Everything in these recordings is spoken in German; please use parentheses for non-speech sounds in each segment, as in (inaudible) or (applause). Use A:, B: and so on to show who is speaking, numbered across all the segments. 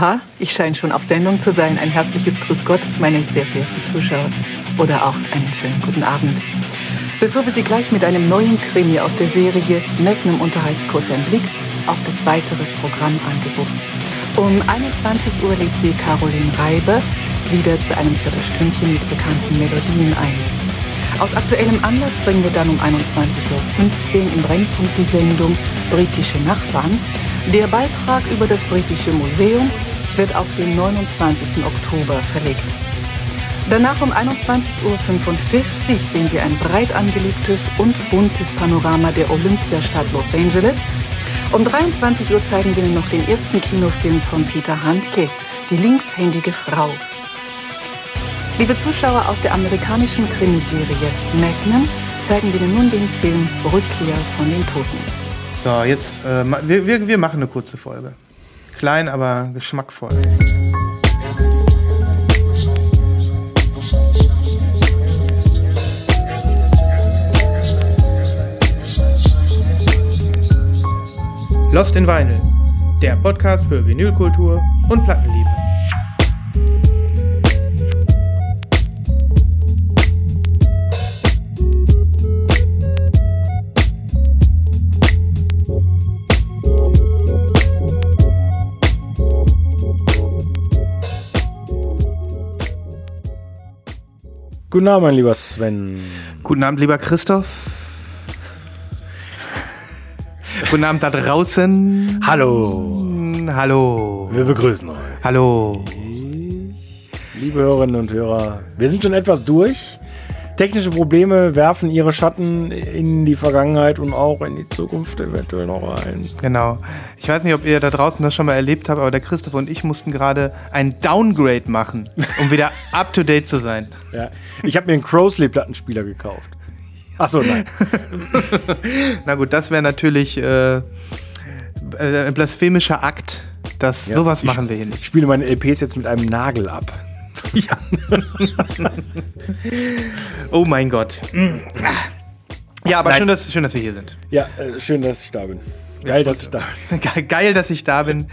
A: Aha, ich scheine schon auf Sendung zu sein. Ein herzliches Grüß Gott, meine sehr verehrten Zuschauer. Oder auch einen schönen guten Abend. Bevor wir Sie gleich mit einem neuen Krimi aus der Serie Magnum unterhalten, kurz ein Blick auf das weitere Programmangebot. Um 21 Uhr lädt Sie Caroline Reiber wieder zu einem Viertelstündchen mit bekannten Melodien ein. Aus aktuellem Anlass bringen wir dann um 21.15 Uhr im Brennpunkt die Sendung Britische Nachbarn der Beitrag über das Britische Museum wird auf den 29. Oktober verlegt. Danach um 21.45 Uhr sehen Sie ein breit angelegtes und buntes Panorama der Olympiastadt Los Angeles. Um 23 Uhr zeigen wir Ihnen noch den ersten Kinofilm von Peter Handke, Die linkshändige Frau. Liebe Zuschauer aus der amerikanischen Krimiserie Magnum, zeigen wir Ihnen nun den Film Rückkehr von den Toten.
B: So, jetzt, äh, wir, wir, machen eine kurze Folge. Klein, aber geschmackvoll. Lost in Vinyl, der Podcast für Vinylkultur und Plattenliebe.
C: Guten Abend, mein lieber Sven.
B: Guten Abend, lieber Christoph. Guten Abend da draußen.
C: Hallo.
B: Hallo.
C: Wir begrüßen euch.
B: Hallo.
C: Liebe Hörerinnen und Hörer, wir sind schon etwas durch. Technische Probleme werfen ihre Schatten in die Vergangenheit und auch in die Zukunft eventuell noch ein.
B: Genau. Ich weiß nicht, ob ihr da draußen das schon mal erlebt habt, aber der Christoph und ich mussten gerade ein Downgrade machen, um wieder up to date zu sein. (laughs)
C: Ja. Ich habe mir einen Crowsley-Plattenspieler gekauft. Achso, nein. (laughs)
B: Na gut, das wäre natürlich äh, äh, ein blasphemischer Akt. Das, ja, sowas machen wir hier nicht.
C: Ich spiele meine LPs jetzt mit einem Nagel ab.
B: Ja. oh mein Gott. Ja, aber schön dass, schön, dass wir hier sind.
C: Ja, äh, schön, dass ich da bin. (laughs) Geil, dass ich da
B: bin. Geil, dass ich da bin.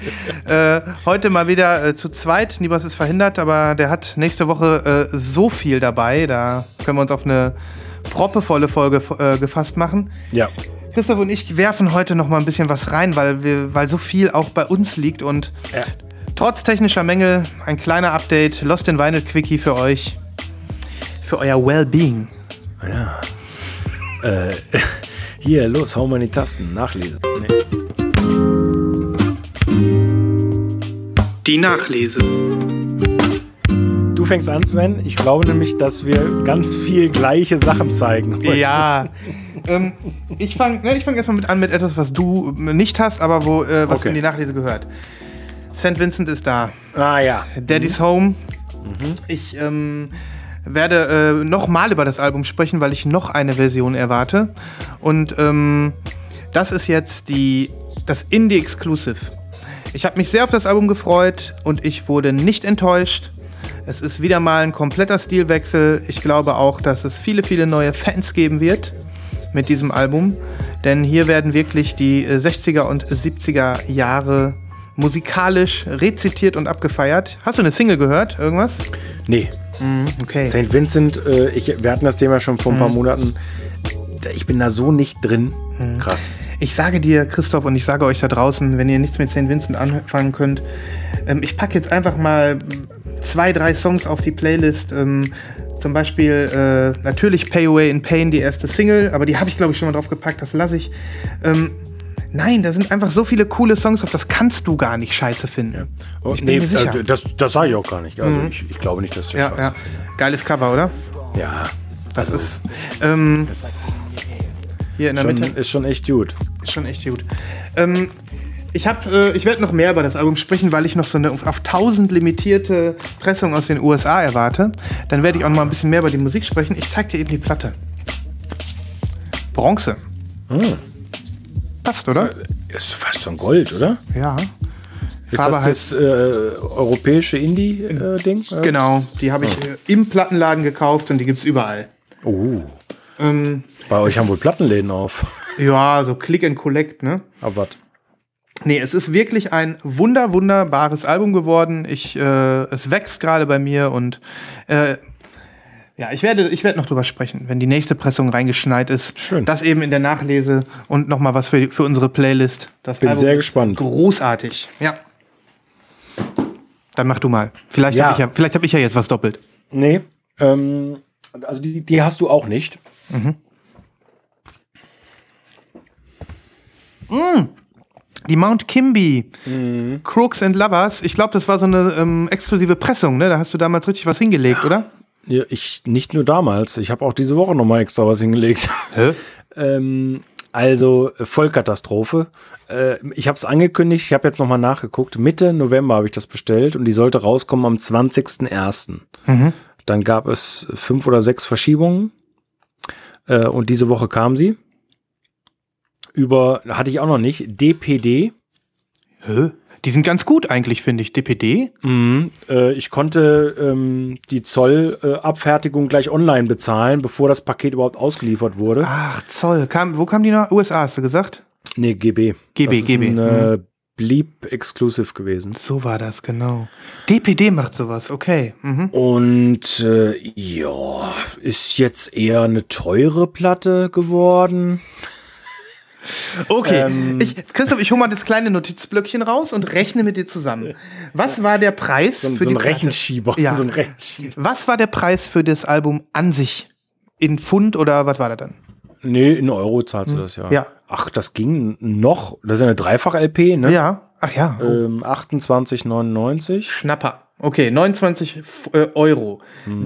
B: äh, heute mal wieder äh, zu zweit. Nibas ist verhindert, aber der hat nächste Woche äh, so viel dabei. Da können wir uns auf eine proppevolle Folge äh, gefasst machen.
C: Ja.
B: Christoph und ich werfen heute noch mal ein bisschen was rein, weil, wir, weil so viel auch bei uns liegt und ja. Trotz technischer Mängel ein kleiner Update, Lost in Vinyl Quickie für euch. Für euer Wellbeing.
C: Ja. äh, (laughs) hier, los, hau mal in die Tasten. Nachlese. Nee.
B: Die Nachlese.
C: Du fängst an, Sven. Ich glaube nämlich, dass wir ganz viel gleiche Sachen zeigen.
B: Heute. Ja. ähm, ich fange ne, fang erstmal mit an mit etwas, was du nicht hast, aber wo, äh, was okay. in die Nachlese gehört. St. Vincent ist da.
C: Ah ja.
B: Daddy's mhm. Home. Mhm. Ich ähm, werde äh, nochmal über das Album sprechen, weil ich noch eine Version erwarte. Und ähm, das ist jetzt die, das Indie Exclusive. Ich habe mich sehr auf das Album gefreut und ich wurde nicht enttäuscht. Es ist wieder mal ein kompletter Stilwechsel. Ich glaube auch, dass es viele, viele neue Fans geben wird mit diesem Album. Denn hier werden wirklich die 60er und 70er Jahre musikalisch rezitiert und abgefeiert. Hast du eine Single gehört? Irgendwas?
C: Nee.
B: Mm, okay.
C: St. Vincent, äh, ich, wir hatten das Thema schon vor ein paar mm. Monaten. Ich bin da so nicht drin.
B: Mm. Krass. Ich sage dir, Christoph, und ich sage euch da draußen, wenn ihr nichts mit St. Vincent anfangen könnt, ähm, ich packe jetzt einfach mal zwei, drei Songs auf die Playlist. Ähm, zum Beispiel äh, natürlich Pay Away in Pain, die erste Single, aber die habe ich glaube ich schon mal drauf gepackt, das lasse ich. Ähm, Nein, da sind einfach so viele coole Songs drauf, das kannst du gar nicht scheiße finden. Ja.
C: Oh, ich bin nee, mir sicher. Äh, das, das sage ich auch gar nicht. Also mhm. ich, ich, glaube nicht, dass das
B: ja, ja. Geiles Cover, oder?
C: Ja.
B: Das also, ist. Ähm, hier in der
C: schon,
B: Mitte.
C: Ist schon echt gut.
B: Ist schon echt gut. Ähm, ich äh, ich werde noch mehr über das Album sprechen, weil ich noch so eine auf 1000 limitierte Pressung aus den USA erwarte. Dann werde ich auch noch mal ein bisschen mehr über die Musik sprechen. Ich zeige dir eben die Platte. Bronze.
C: Hm
B: passt, oder?
C: Ist fast schon Gold, oder?
B: Ja.
C: Ist Farbe das das äh, europäische Indie-Ding?
B: Äh, genau, die habe ich oh. äh, im Plattenladen gekauft und die gibt es überall.
C: Oh. Ähm, Bei euch haben wohl Plattenläden auf.
B: Ja, so Click and Collect, ne?
C: Aber was?
B: Nee, es ist wirklich ein wunder, wunderbares Album geworden. Ich, äh, es wächst gerade bei mir und äh, ja, ich werde, ich werde noch drüber sprechen, wenn die nächste Pressung reingeschneit ist.
C: Schön.
B: Das eben in der Nachlese und noch mal was für, für unsere Playlist. Das
C: Bin
B: Album
C: sehr gespannt.
B: Großartig. Ja. Dann mach du mal. Vielleicht
C: Ja.
B: habe ich, ja, vielleicht hab ich ja jetzt was doppelt.
C: Nee, ähm, also die, die hast du auch nicht.
B: Die Mount Kimby, Crooks and Lovers. Ich glaube, das war so eine ähm, exklusive Pressung, ne? Da hast du damals richtig was hingelegt, oder?
C: Ja, ich nicht nur damals. Ich habe auch diese Woche noch mal extra was hingelegt.
B: Hä? (laughs)
C: ähm, also äh, Vollkatastrophe. Äh, ich habe es angekündigt. Ich habe jetzt noch mal nachgeguckt. Mitte November habe ich das bestellt und die sollte rauskommen am 20.01. Dann gab es fünf oder sechs Verschiebungen äh, und diese Woche kam sie. Über hatte ich auch noch nicht. DPD.
B: Hä? Die sind ganz gut eigentlich, finde ich. DPD?
C: Mhm. Äh, ich konnte ähm, die Zollabfertigung gleich online bezahlen, bevor das Paket überhaupt ausgeliefert wurde.
B: Ach, Zoll. Kam, wo kam die nach? USA, hast du gesagt?
C: Nee, GB.
B: GB,
C: das ist
B: GB.
C: Ein, äh, Bleep Exclusive gewesen.
B: So war das, genau. DPD macht sowas, okay. Mhm.
C: Und äh, ja, ist jetzt eher eine teure Platte geworden.
B: Okay,
C: Ähm.
B: ich, Christoph, ich hole mal das kleine Notizblöckchen raus und rechne mit dir zusammen. Was war der Preis
C: So,
B: für
C: so
B: die
C: ein? Rechenschieber.
B: Ja.
C: So ein Rechenschieber.
B: Was war der Preis für das Album an sich? In Pfund oder was war das dann?
C: Nee, in Euro zahlst du das ja.
B: Ja.
C: Ach, das ging noch. Das ist ja eine Dreifach-LP, ne?
B: Ja. Ach ja.
C: Ähm, 28,99.
B: Schnapper. Okay, 29 F- äh, Euro.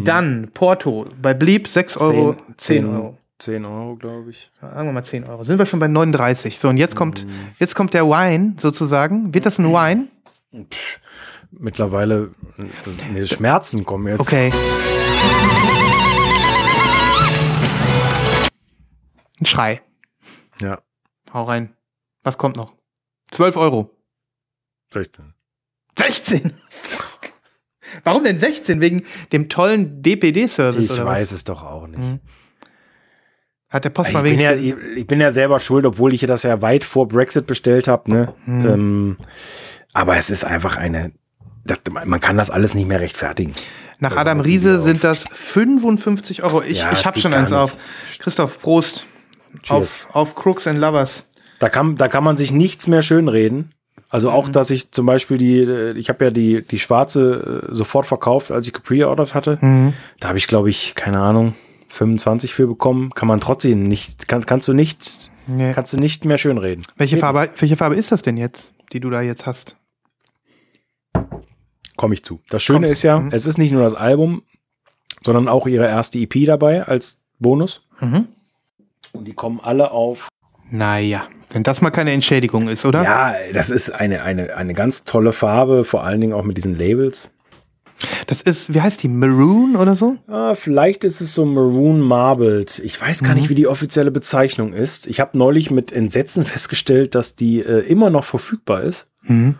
B: Dann Porto. Bei Bleep 6 Euro, 10, Euro.
C: 10 Euro, glaube ich.
B: Sagen wir mal 10 Euro. Sind wir schon bei 39. So, und jetzt kommt, jetzt kommt der Wine sozusagen. Wird das ein Wine?
C: Mittlerweile, äh, mir Schmerzen kommen jetzt.
B: Okay. Ein Schrei.
C: Ja.
B: Hau rein. Was kommt noch? 12 Euro.
C: 16.
B: 16! Warum denn 16? Wegen dem tollen DPD-Service
C: Ich
B: oder
C: weiß es doch auch nicht.
B: was? Hat der Post
C: Ich
B: mal
C: bin, ja, ich, ich bin ja selber schuld, obwohl ich das ja weit vor Brexit bestellt habe. Ne?
B: Hm.
C: Ähm, aber es ist einfach eine. Das, man kann das alles nicht mehr rechtfertigen.
B: Nach
C: Ja,
B: Adam Riese sind das 55 Euro. Ich,
C: Ja,
B: ich
C: das
B: hab
C: geht
B: schon eins auf. Christoph, Prost. Auf, auf Crooks and Lovers.
C: Da kann, da kann man sich nichts mehr schönreden. Also auch,
B: Mhm.
C: dass ich zum Beispiel die, äh, ich habe ja die, die schwarze äh, sofort verkauft, als ich gepreordert hatte.
B: Mhm.
C: Da habe ich, glaube ich, keine Ahnung, 25 für bekommen. Kann man trotzdem nicht, kann, kannst du nicht,
B: Nee.
C: kannst du nicht mehr schönreden.
B: Welche Farbe, welche Farbe ist das denn jetzt, die du da jetzt hast?
C: Komme ich zu. Das Schöne
B: Kommt.
C: ist ja,
B: Mhm.
C: es ist nicht nur das Album, sondern auch ihre erste EP dabei als Bonus.
B: Mhm.
C: Und die kommen alle auf.
B: Naja, wenn das mal keine Entschädigung ist, oder?
C: Ja, das ist eine, eine, eine ganz tolle Farbe, vor allen Dingen auch mit diesen Labels.
B: Das ist, wie heißt die? Maroon oder so?
C: Ah, vielleicht ist es so Maroon Marbled. Ich weiß gar nicht, wie die offizielle Bezeichnung ist. Ich habe neulich mit Entsetzen festgestellt, dass die äh, immer noch verfügbar ist.
B: Mhm.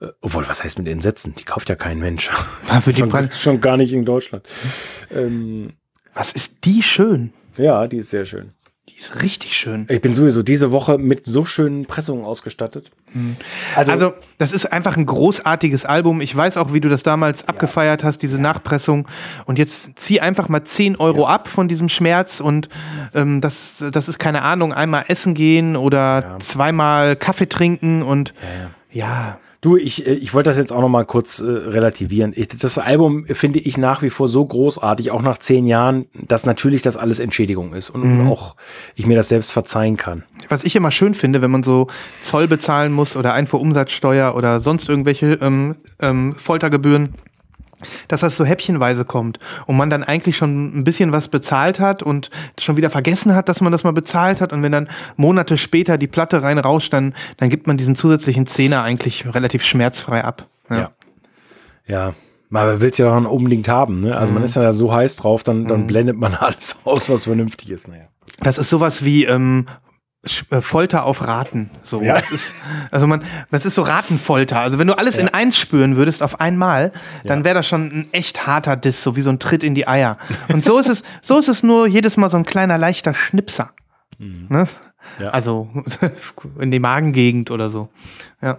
C: Äh, obwohl, was heißt mit Entsetzen? Die kauft ja kein Mensch.
B: Ah, (laughs) für die
C: schon,
B: Pre-
C: schon gar nicht in Deutschland. Ähm,
B: Was ist die schön?
C: ja, die ist sehr schön.
B: Die ist richtig schön.
C: Ich bin sowieso diese Woche mit so schönen Pressungen ausgestattet. Also,
B: Also, das ist einfach ein großartiges Album. Ich weiß auch, wie du das damals abgefeiert hast, diese Nachpressung. Und jetzt zieh einfach mal 10 Euro ab von diesem Schmerz und ähm, das, das ist keine Ahnung, einmal essen gehen oder zweimal Kaffee trinken und ja.
C: Du, ich, äh, ich wollte das jetzt auch noch mal kurz äh, relativieren. Ich, das Album finde ich nach wie vor so großartig, auch nach zehn Jahren, dass natürlich das alles Entschädigung ist und auch ich mir das selbst verzeihen kann.
B: Was ich immer schön finde, wenn man so Zoll bezahlen muss oder Einfuhrumsatzsteuer oder sonst irgendwelche ähm, ähm, Foltergebühren, dass das so häppchenweise kommt und man dann eigentlich schon ein bisschen was bezahlt hat und schon wieder vergessen hat, dass man das mal bezahlt hat und wenn dann Monate später die Platte reinrauscht, dann, dann gibt man diesen zusätzlichen Zehner eigentlich relativ schmerzfrei ab.
C: Ja. Ja. Man will es ja auch unbedingt haben, ne? Also man ist ja da so heiß drauf, dann, dann blendet man (laughs) alles aus, was vernünftig ist. Naja.
B: Das ist sowas wie ähm, äh, Folter auf Raten. So.
C: Ja.
B: Das ist, also man, das ist so Ratenfolter. Also wenn du alles in eins spüren würdest auf einmal, dann wäre das schon ein echt harter Diss, so wie so ein Tritt in die Eier. Und so ist es, so ist es nur jedes Mal so ein kleiner leichter Schnipser.
C: Mhm.
B: Ne? Ja. Also (laughs) in die Magengegend oder so. Ja.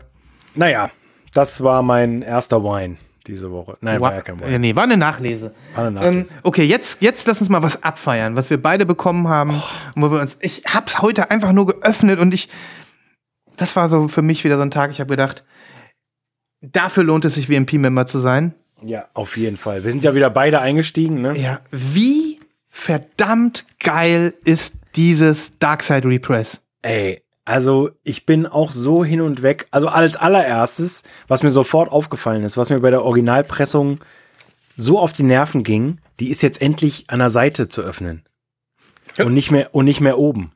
C: Naja, das war mein erster Wine diese Woche.
B: Nein, war, war ja kein Wine. Nee, war eine Nachlese. War eine Nachlese. Ähm, okay, jetzt, jetzt lass uns mal was abfeiern, was wir beide bekommen haben. Oh. Wo wir uns, ich hab's heute einfach nur geöffnet und ich, das war so für mich wieder so ein Tag, ich habe gedacht, dafür lohnt es sich, VMP-Member zu sein.
C: Ja, auf jeden Fall. Wir sind ja wieder beide eingestiegen, ne?
B: Ja, wie verdammt geil ist dieses Darkside Repress?
C: Ey, also ich bin auch so hin und weg. Also als allererstes, was mir sofort aufgefallen ist, was mir bei der Originalpressung so auf die Nerven ging, die ist jetzt endlich an der Seite zu öffnen. Ja. Und nicht mehr und nicht mehr oben.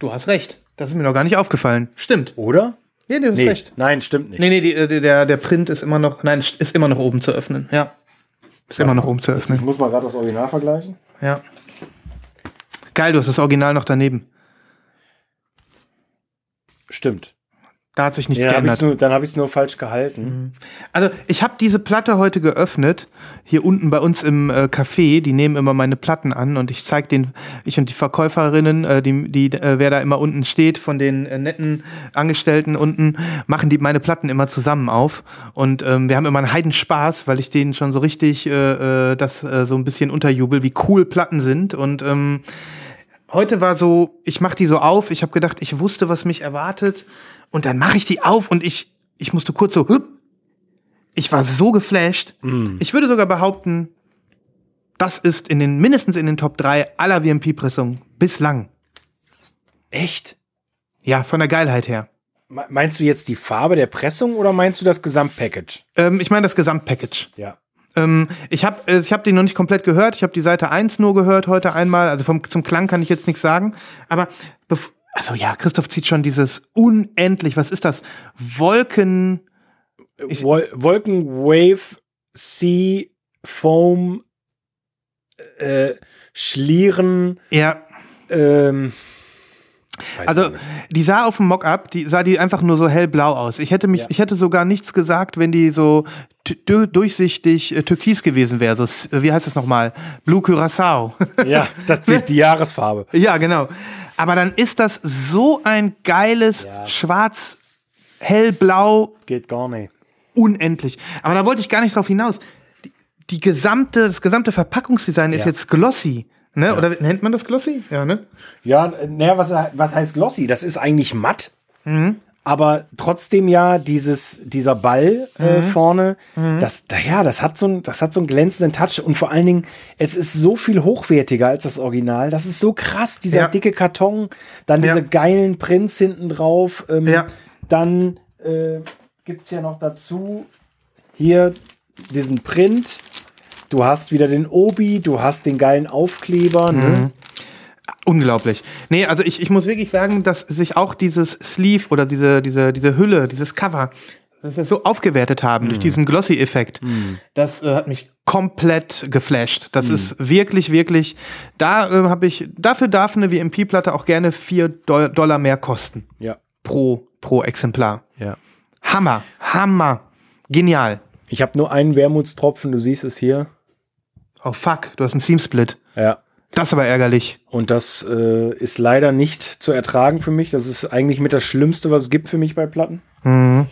B: Du hast recht. Das ist mir noch gar nicht aufgefallen. Stimmt.
C: Oder?
B: Nee, du hast
C: nee.
B: recht.
C: Nein, stimmt nicht.
B: Nee, nee, die, äh, die, der, der Print ist immer noch, nein, ist immer noch oben zu öffnen. Ja. Ist ja. immer noch oben zu öffnen.
C: Ich muss mal gerade das Original vergleichen.
B: Ja. Geil, du hast das Original noch daneben.
C: Stimmt.
B: Da hat sich nichts ja, geändert.
C: Hab nur, dann habe ich es nur falsch gehalten. Mhm.
B: Also ich habe diese Platte heute geöffnet, hier unten bei uns im äh, Café. Die nehmen immer meine Platten an und ich zeige den, ich und die Verkäuferinnen, äh, die, die äh, wer da immer unten steht, von den äh, netten Angestellten unten, machen die meine Platten immer zusammen auf. Und ähm, wir haben immer einen Heidenspaß, weil ich denen schon so richtig äh, äh, das so ein bisschen unterjubel, wie cool Platten sind. Und ähm, heute war so, ich mach die so auf, ich habe gedacht, ich wusste, was mich erwartet und dann mache ich die auf und ich, ich musste kurz so, hüpp. ich war so geflasht. Mm. Ich würde sogar behaupten, das ist in den, mindestens in den Top 3 aller VMP-Pressungen bislang.
C: Echt?
B: Ja, von der Geilheit her.
C: Meinst du jetzt die Farbe der Pressung oder meinst du das Gesamtpackage?
B: Ähm, ich meine das Gesamtpackage.
C: Ja.
B: Ähm, ich habe äh, ich hab die noch nicht komplett gehört. Ich habe die Seite 1 nur gehört heute einmal. Also vom, zum Klang kann ich jetzt nichts sagen. Aber also ja, Christoph zieht schon dieses unendlich, was ist das? Wolken.
C: Ich, Wol Wolken, Wave, Sea, Foam, äh, Schlieren.
B: Ja. Ähm, also die sah auf dem Mockup, die sah die einfach nur so hellblau aus. Ich hätte mich, ja. ich hätte sogar nichts gesagt, wenn die so durchsichtig äh, türkis gewesen wäre. So, wie heißt es nochmal? Blue Curacao. (laughs)
C: Ja, das die, die Jahresfarbe.
B: Ja, genau. Aber dann ist das so ein geiles ja. Schwarz, hellblau.
C: Geht gar nicht.
B: Unendlich. Aber da wollte ich gar nicht drauf hinaus. Die, die gesamte, das gesamte Verpackungsdesign ja. ist jetzt glossy. Ne? Ja. Oder nennt man das glossy? Ja, ne?
C: Ja, naja, was, was heißt glossy? Das ist eigentlich matt. Mhm aber trotzdem ja dieses, dieser Ball äh, mhm. vorne, mhm. das, ja, das hat, so ein, das hat so einen glänzenden Touch und vor allen Dingen, es ist so viel hochwertiger als das Original. Das ist so krass, dieser ja. dicke Karton, dann ja. diese geilen Prints hinten drauf. Ähm, ja. Dann äh, gibt es ja noch dazu hier diesen Print. Du hast wieder den Obi, du hast den geilen Aufkleber. Ne? Mhm.
B: Unglaublich. Nee, also ich, ich muss wirklich sagen, dass sich auch dieses Sleeve oder diese, diese, diese Hülle, dieses Cover, dass wir so aufgewertet haben mm. durch diesen Glossy-Effekt. Mm. Das äh, hat mich komplett geflasht. Das mm. ist wirklich, wirklich, da äh, habe ich, dafür darf eine WMP-Platte auch gerne vier Do Dollar mehr kosten.
C: Ja.
B: Pro, pro Exemplar.
C: Ja.
B: Hammer, Hammer. Genial.
C: Ich habe nur einen Wermutstropfen, du siehst es hier.
B: Oh fuck, du hast einen Seam-Split.
C: Ja.
B: Das ist aber ärgerlich.
C: Und das äh, ist leider nicht zu ertragen für mich. Das ist eigentlich mit das Schlimmste, was es gibt für mich bei Platten. Mhm.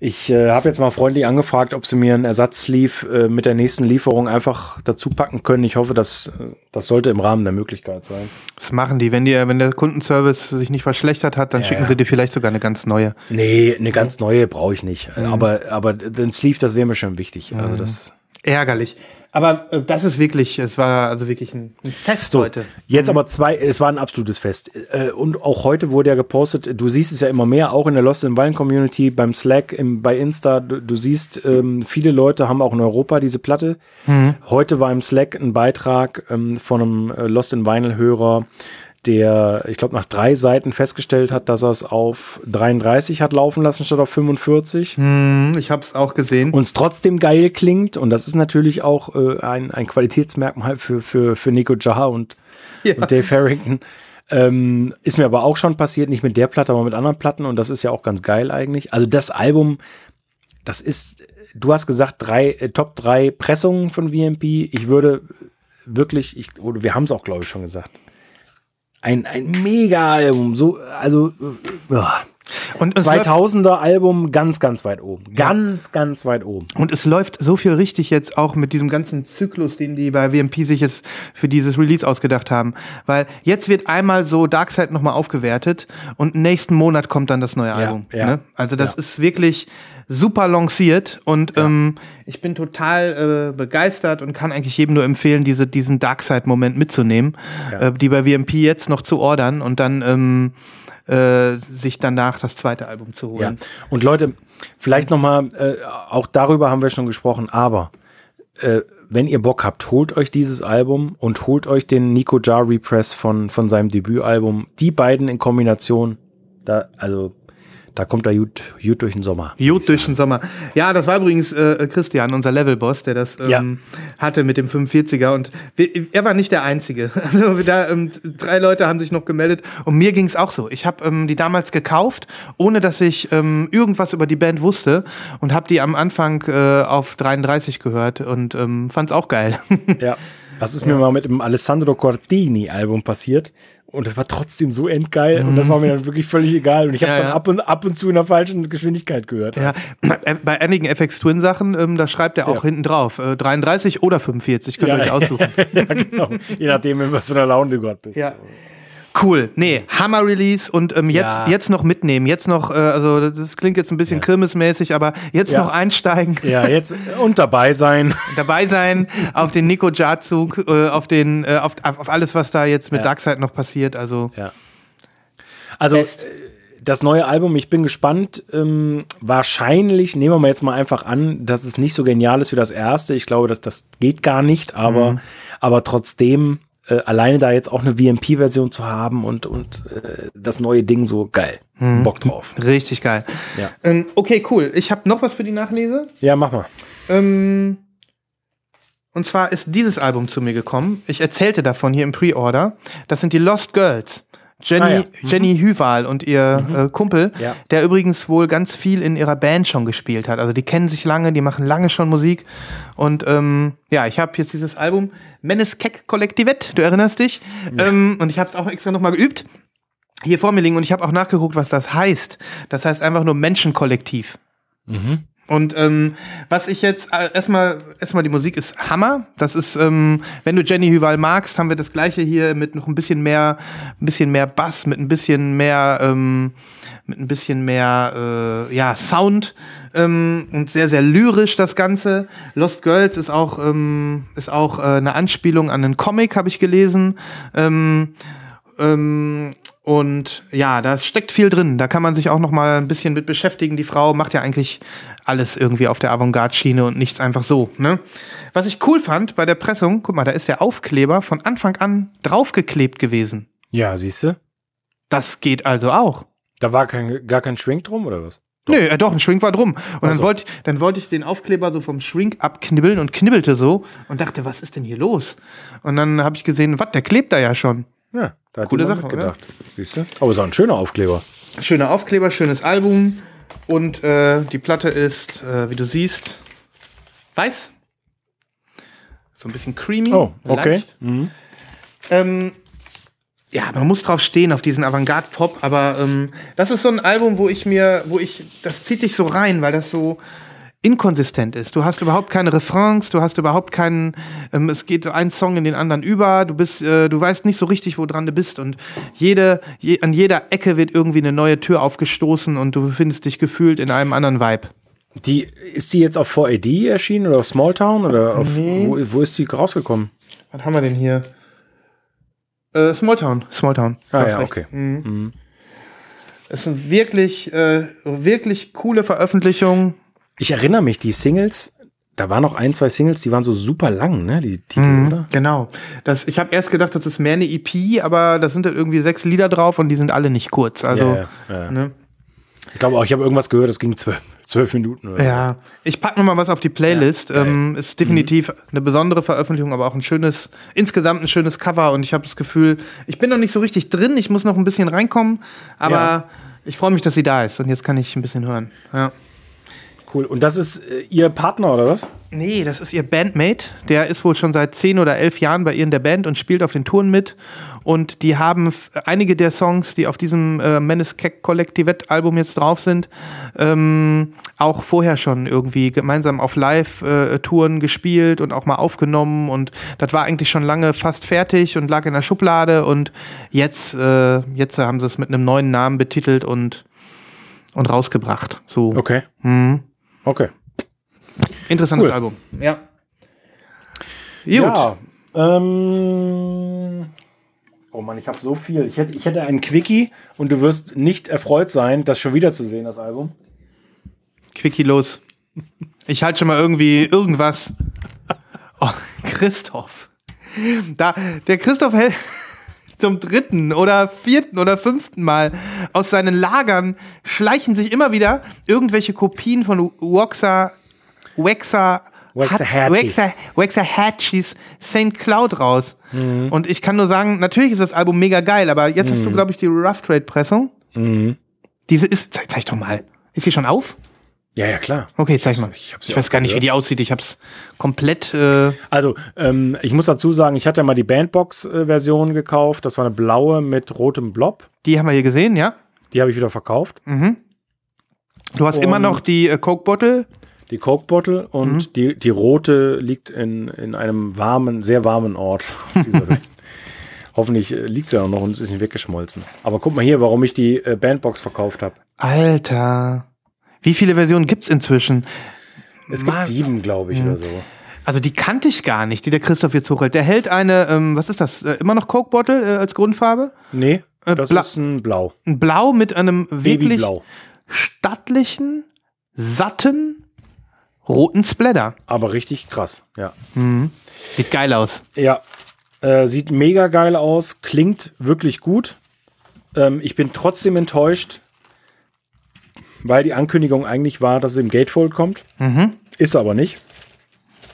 C: Ich äh, habe jetzt mal freundlich angefragt, ob sie mir einen Ersatzsleeve äh, mit der nächsten Lieferung einfach dazu packen können. Ich hoffe, dass äh, das sollte im Rahmen der Möglichkeit sein.
B: Das machen die. Wenn, die, wenn der Kundenservice sich nicht verschlechtert hat, dann ja, schicken sie dir vielleicht sogar eine ganz neue.
C: Nee, eine ganz neue brauche ich nicht. Mhm. Aber, aber den Sleeve, das wäre mir schon wichtig. Also mhm. das
B: Ärgerlich. Aber äh, das ist wirklich, es war also wirklich ein, ein Fest so, heute.
C: Jetzt mhm. aber zwei, es war ein absolutes Fest. Äh, und auch heute wurde ja gepostet, du siehst es ja immer mehr, auch in der Lost in Violent Community, beim Slack, im, bei Insta, du, du siehst, ähm, viele Leute haben auch in Europa diese Platte. Mhm. Heute war im Slack ein Beitrag ähm, von einem äh, Lost in Vinyl Hörer, der, ich glaube, nach drei Seiten festgestellt hat, dass er es auf 33 hat laufen lassen statt auf 45.
B: Hm, ich habe es auch gesehen.
C: Und es trotzdem geil klingt. Und das ist natürlich auch äh, ein, ein Qualitätsmerkmal für, für, für Nico Jaha und, ja. und Dave Harrington. Ähm, ist mir aber auch schon passiert, nicht mit der Platte, aber mit anderen Platten. Und das ist ja auch ganz geil eigentlich. Also das Album, das ist, du hast gesagt, drei, äh, Top 3 Pressungen von VMP. Ich würde wirklich, ich, oder wir haben es auch, glaube ich, schon gesagt Ein, ein Mega-Album. So, also, äh, ja.
B: Und es
C: 2000er Album ganz, ganz weit oben. Ganz, ganz weit oben.
B: Und es läuft so viel richtig jetzt auch mit diesem ganzen Zyklus, den die bei WMP sich jetzt für dieses Release ausgedacht haben. Weil jetzt wird einmal so Darkseid nochmal aufgewertet und nächsten Monat kommt dann das neue Album.
C: ja.
B: Ne? Also das
C: Ja.
B: ist wirklich super lanciert und ähm, ich bin total äh, begeistert und kann eigentlich jedem nur empfehlen, diese, diesen Darkseid-Moment mitzunehmen,
C: Ja.
B: äh, die bei WMP jetzt noch zu ordern und dann ähm, äh, sich danach das zweite Album zu
C: Ja.
B: holen.
C: Und Leute, vielleicht nochmal, äh, auch darüber haben wir schon gesprochen, aber äh, wenn ihr Bock habt, holt euch dieses Album und holt euch den Nico Jar Repress von, von seinem Debütalbum. Die beiden in Kombination, da, also, da kommt er gut, gut durch den Sommer.
B: Gut durch den Sommer. Ja, das war übrigens äh, Christian, unser Levelboss, der das ähm,
C: Ja.
B: hatte mit dem 45er. Und wir, er war nicht der Einzige. (laughs) Also da, ähm, drei Leute haben sich noch gemeldet. Und mir ging es auch so. Ich habe ähm, die damals gekauft, ohne dass ich ähm, irgendwas über die Band wusste. Und habe die am Anfang äh, auf 33 gehört und ähm, fand es auch geil. (laughs)
C: Ja. Das ist mir mal mit dem Alessandro Cortini-Album passiert. Und das war trotzdem so endgeil. Und das war mir dann wirklich völlig egal. Und ich habe es
B: Ja,
C: dann
B: ja.
C: ab und, ab und zu in der falschen Geschwindigkeit gehört.
B: ja, äh, bei einigen FX Twin Sachen, ähm, da schreibt er auch
C: Ja.
B: hinten drauf. Äh, 33 oder 45, könnt ihr euch (laughs) aussuchen.
C: ja, genau. Je nachdem, was für einer Laune du gerade bist.
B: Ja. Cool. Nee, Hammer-Release und ähm, jetzt,
C: Ja.
B: jetzt noch mitnehmen. Jetzt noch, äh, also das klingt jetzt ein bisschen kirmesmäßig, aber jetzt
C: Ja.
B: noch einsteigen,
C: Ja, jetzt und dabei sein. (laughs)
B: dabei sein auf den Nico Jar-Zug, äh, auf, den, äh, auf, auf alles, was da jetzt mit
C: Ja.
B: Darkseid noch passiert. Also,
C: Ja. Also, äh,
B: Best.
C: das neue Album, ich bin gespannt. Ähm, wahrscheinlich, nehmen wir mal jetzt mal einfach an, dass es nicht so genial ist wie das erste. Ich glaube, dass das geht gar nicht, aber,
B: Mhm.
C: aber trotzdem, äh, alleine da jetzt auch eine VMP-Version zu haben und, und äh, das neue Ding so geil. Bock drauf.
B: richtig geil.
C: Ja.
B: Ähm, okay, cool. Ich habe noch was für die Nachlese.
C: Ja, mach mal.
B: Ähm, und zwar ist dieses Album zu mir gekommen. Ich erzählte davon hier im Pre-Order. Das sind die Lost Girls. Jenny,
C: Ah ja.
B: Jenny Hüval und ihr äh, Kumpel,
C: Ja.
B: der übrigens wohl ganz viel in ihrer Band schon gespielt hat. Also die kennen sich lange, die machen lange schon Musik. Und ähm, ja, ich habe jetzt dieses Album Menes Keck Kollektivet, du erinnerst dich. Ähm, und ich habe es auch extra nochmal geübt. Hier vor mir liegen und ich habe auch nachgeguckt, was das heißt. Das heißt einfach nur Menschenkollektiv. Und ähm, was ich jetzt äh, erstmal erstmal die Musik ist Hammer. Das ist, ähm, wenn du Jenny Hüval magst, haben wir das gleiche hier mit noch ein bisschen mehr, ein bisschen mehr Bass, mit ein bisschen mehr, ähm, mit ein bisschen mehr äh, ja Sound ähm, und sehr sehr lyrisch das Ganze. Lost Girls ist auch ähm, ist auch äh, eine Anspielung an einen Comic, habe ich gelesen. Ähm, ähm, und ja, da steckt viel drin. Da kann man sich auch noch mal ein bisschen mit beschäftigen. Die Frau macht ja eigentlich alles irgendwie auf der Avantgarde-Schiene und nichts einfach so. Ne? Was ich cool fand bei der Pressung, guck mal, da ist der Aufkleber von Anfang an draufgeklebt gewesen.
C: Ja, siehst du?
B: Das geht also auch.
C: Da war kein, gar kein Schwink drum oder was?
B: Nö, äh, doch, ein Shrink war drum. Und dann
C: so.
B: wollte ich, dann wollte ich den Aufkleber so vom Shrink abknibbeln und knibbelte so und dachte, was ist denn hier los? Und dann habe ich gesehen, was, der klebt da ja schon.
C: Ja, da hat
B: Coole Sache,
C: mitgedacht. Siehst du? Aber es ist auch ein schöner Aufkleber.
B: Schöner Aufkleber, schönes Album. Und äh, die Platte ist, äh, wie du siehst, weiß. So ein bisschen creamy.
C: Oh, okay.
B: leicht. Ähm, ja, man muss drauf stehen, auf diesen Avantgarde-Pop, aber ähm, das ist so ein Album, wo ich mir, wo ich, das zieht dich so rein, weil das so inkonsistent ist. Du hast überhaupt keine Refrains, du hast überhaupt keinen, ähm, es geht ein Song in den anderen über, du bist, äh, du weißt nicht so richtig, wo dran du bist und jede, je, an jeder Ecke wird irgendwie eine neue Tür aufgestoßen und du befindest dich gefühlt in einem anderen Vibe.
C: Die, ist die jetzt auf 4AD erschienen oder auf Smalltown oder auf, wo, wo ist die rausgekommen?
B: Was haben wir denn hier? Äh, Smalltown, Smalltown.
C: Ah, ja,
B: recht.
C: okay.
B: Mhm. Es sind wirklich, äh, wirklich coole Veröffentlichungen.
C: Ich erinnere mich, die Singles, da waren noch ein, zwei Singles, die waren so super lang, ne? Die Titel, oder?
B: Genau. Das, ich habe erst gedacht, das ist mehr eine EP, aber da sind halt irgendwie sechs Lieder drauf und die sind alle nicht kurz. Also,
C: ja, ja, ja.
B: ne?
C: Ich glaube auch, ich habe irgendwas gehört, das ging zwölf, zwölf Minuten. Oder?
B: Ja, ich packe nochmal was auf die Playlist.
C: Ja,
B: ähm, ist definitiv eine besondere Veröffentlichung, aber auch ein schönes, insgesamt ein schönes Cover und ich habe das Gefühl, ich bin noch nicht so richtig drin, ich muss noch ein bisschen reinkommen, aber
C: Ja.
B: ich freue mich, dass sie da ist und jetzt kann ich ein bisschen hören. Ja.
C: Cool. Und das ist äh, Ihr Partner oder was?
B: Nee, das ist ihr Bandmate. Der ist wohl schon seit zehn oder elf Jahren bei ihr in der Band und spielt auf den Touren mit. Und die haben einige der Songs, die auf diesem äh, Menace Keck Kollektivett-Album jetzt drauf sind, ähm, auch vorher schon irgendwie gemeinsam auf Live-Touren gespielt und auch mal aufgenommen. Und das war eigentlich schon lange fast fertig und lag in der Schublade. Und jetzt, äh, jetzt haben sie es mit einem neuen Namen betitelt und, und rausgebracht. So.
C: Okay.
B: Mhm.
C: Okay.
B: Interessantes
C: Cool.
B: Album. Ja. Gut.
C: Ja. Ähm, oh Mann, ich habe so viel. Ich hätte, ich hätte einen Quickie und du wirst nicht erfreut sein, das schon wieder zu sehen, das Album.
B: Quickie los. Ich halte schon mal irgendwie irgendwas. Oh, Christoph. Da, der Christoph hält zum dritten oder vierten oder fünften Mal aus seinen Lagern schleichen sich immer wieder irgendwelche Kopien von Waxa, Waxa,
C: Waxahachie.
B: Waxa, Waxahachie's St. Cloud raus. Und ich kann nur sagen, natürlich ist das Album mega geil, aber jetzt hast du, glaube ich, die Rough Trade Pressung. Diese ist, zeig, zeig doch mal. Ist sie schon auf?
C: Ja, ja, klar.
B: Okay, zeig mal.
C: ich
B: Ich, weiß gar nicht, wie die aussieht. Ich hab's komplett. Äh,
C: Also, ähm, ich muss dazu sagen, ich hatte mal die Bandbox-Version gekauft. Das war eine blaue mit rotem Blob.
B: die haben wir hier gesehen, ja.
C: Die habe ich wieder verkauft.
B: Du hast immer
C: Und-
B: noch die äh, Coke Bottle.
C: Die Coke Bottle und
B: Mhm.
C: die, die rote liegt in, in einem warmen, sehr warmen Ort. (laughs) Hoffentlich äh, liegt sie auch noch und ist nicht weggeschmolzen. Aber guck mal hier, warum ich die äh, Bandbox verkauft habe.
B: Alter. Wie viele Versionen gibt's inzwischen?
C: Es gibt sieben, glaube
B: Mhm.
C: ich, oder so.
B: Also die kannte ich gar nicht, die der Christoph jetzt hochhält. Der hält eine, ähm, was ist das? Äh, immer noch Coke Bottle äh, als Grundfarbe?
C: Nee,
B: Äh,
C: das
B: bla-
C: ist ein Blau.
B: Ein Blau mit einem wirklich
C: Babyblau.
B: stattlichen, satten, roten Splatter.
C: Aber richtig krass, ja.
B: Sieht geil aus.
C: Ja, äh, sieht mega geil aus, klingt wirklich gut. Ähm, ich bin trotzdem enttäuscht, weil die Ankündigung eigentlich war, dass es im Gatefold kommt. Ist aber nicht.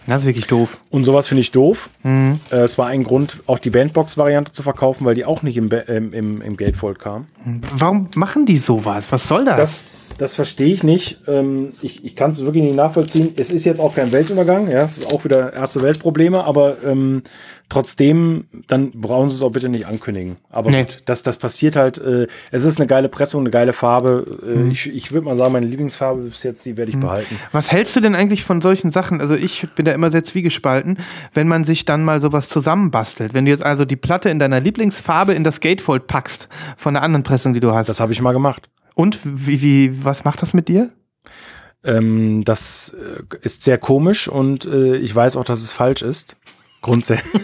B: Das ist wirklich doof.
C: Und sowas finde ich doof. Äh, es war ein Grund, auch die Bandbox-Variante zu verkaufen, weil die auch nicht im, ähm, im, im Gatefold kam.
B: Warum machen die sowas? Was soll das?
C: Das, das verstehe ich nicht. Ähm, ich ich kann es wirklich nicht nachvollziehen. Es ist jetzt auch kein Weltuntergang. Ja, es ist auch wieder erste Weltprobleme, aber ähm, trotzdem, dann brauchen sie es auch bitte nicht ankündigen. Aber
B: Nee.
C: gut, das, das passiert halt. Äh, es ist eine geile Pressung, eine geile Farbe. Äh, Ich, ich würde mal sagen, meine Lieblingsfarbe bis jetzt, die werde ich behalten.
B: Was hältst du denn eigentlich von solchen Sachen? Also ich bin da immer sehr zwiegespalten, wenn man sich dann mal sowas zusammenbastelt. Wenn du jetzt also die Platte in deiner Lieblingsfarbe in das Gatefold packst von der anderen Pressung, die du hast.
C: Das habe ich mal gemacht.
B: Und wie, wie, was macht das mit dir?
C: Ähm, das äh, ist sehr komisch und äh, ich weiß auch, dass es falsch ist. Grundsätzlich.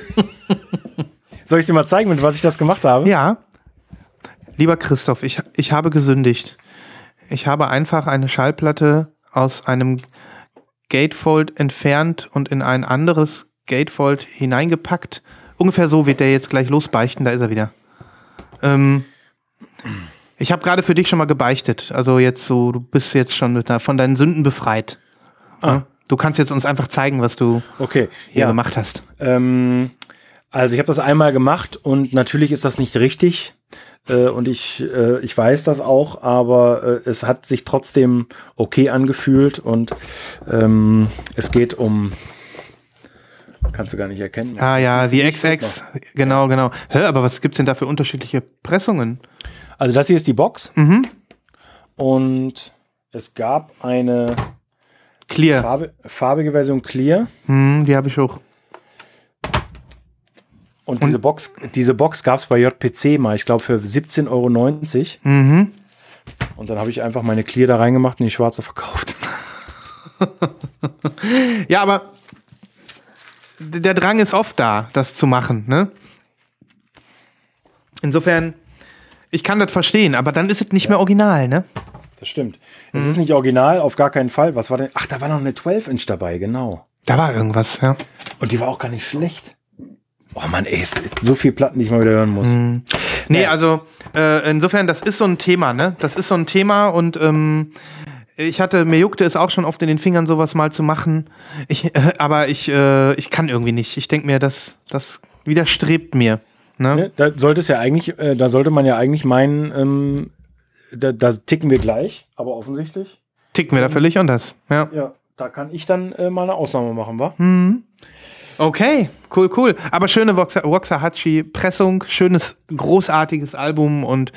C: (laughs) Soll ich dir mal zeigen, mit was ich das gemacht habe?
B: Ja. Lieber Christoph, ich, ich habe gesündigt. Ich habe einfach eine Schallplatte aus einem Gatefold entfernt und in ein anderes Gatefold hineingepackt. Ungefähr so wird der jetzt gleich losbeichten, da ist er wieder. Ähm, ich habe gerade für dich schon mal gebeichtet. Also jetzt so, du bist jetzt schon mit einer, von deinen Sünden befreit. Ja? Du kannst jetzt uns einfach zeigen, was du
C: Okay.
B: hier
C: Ja.
B: gemacht hast.
C: Ähm, also ich habe das einmal gemacht und natürlich ist das nicht richtig. Äh, und ich, äh, ich weiß das auch, aber äh, es hat sich trotzdem okay angefühlt und ähm, es geht um. Kannst du gar nicht erkennen.
B: Ah ja, die XX, genau, genau. Hä, aber was gibt's denn da für unterschiedliche Pressungen?
C: Also das hier ist die Box.
B: Mhm.
C: Und es gab eine
B: Clear.
C: Farbe, farbige Version Clear.
B: Hm, die habe ich auch.
C: Und, diese Box, diese Box gab es bei JPC mal, ich glaube, für 17,90 Euro.
B: Mhm.
C: Und dann habe ich einfach meine Clear da reingemacht und die schwarze verkauft. (laughs)
B: Ja, aber der Drang ist oft da, das zu machen, ne? Insofern, ich kann das verstehen, aber dann ist es nicht mehr original, ne?
C: Das stimmt. Es ist nicht original, auf gar keinen Fall. Was war denn? Ach, da war noch eine 12-Inch dabei, genau.
B: Da war irgendwas, ja.
C: Und die war auch gar nicht schlecht. Oh Mann, ey, so viele Platten, die ich mal wieder hören muss.
B: Nee, also äh, insofern, das ist so ein Thema, ne? Das ist so ein Thema und ähm, ich hatte, mir juckte es auch schon oft in den Fingern, sowas mal zu machen. Ich, äh, aber ich, äh, ich kann irgendwie nicht. Ich denke mir, das, das widerstrebt mir. Ne?
C: Ne? Da sollte es ja eigentlich, äh, da sollte man ja eigentlich meinen, ähm, da, da ticken wir gleich, aber offensichtlich.
B: Ticken wir da völlig anders. Ja.
C: Ja, da kann ich dann äh, mal eine Ausnahme machen, wa?
B: Okay, cool, cool. Aber schöne Voxa- Waxahachie-Pressung, schönes, großartiges Album und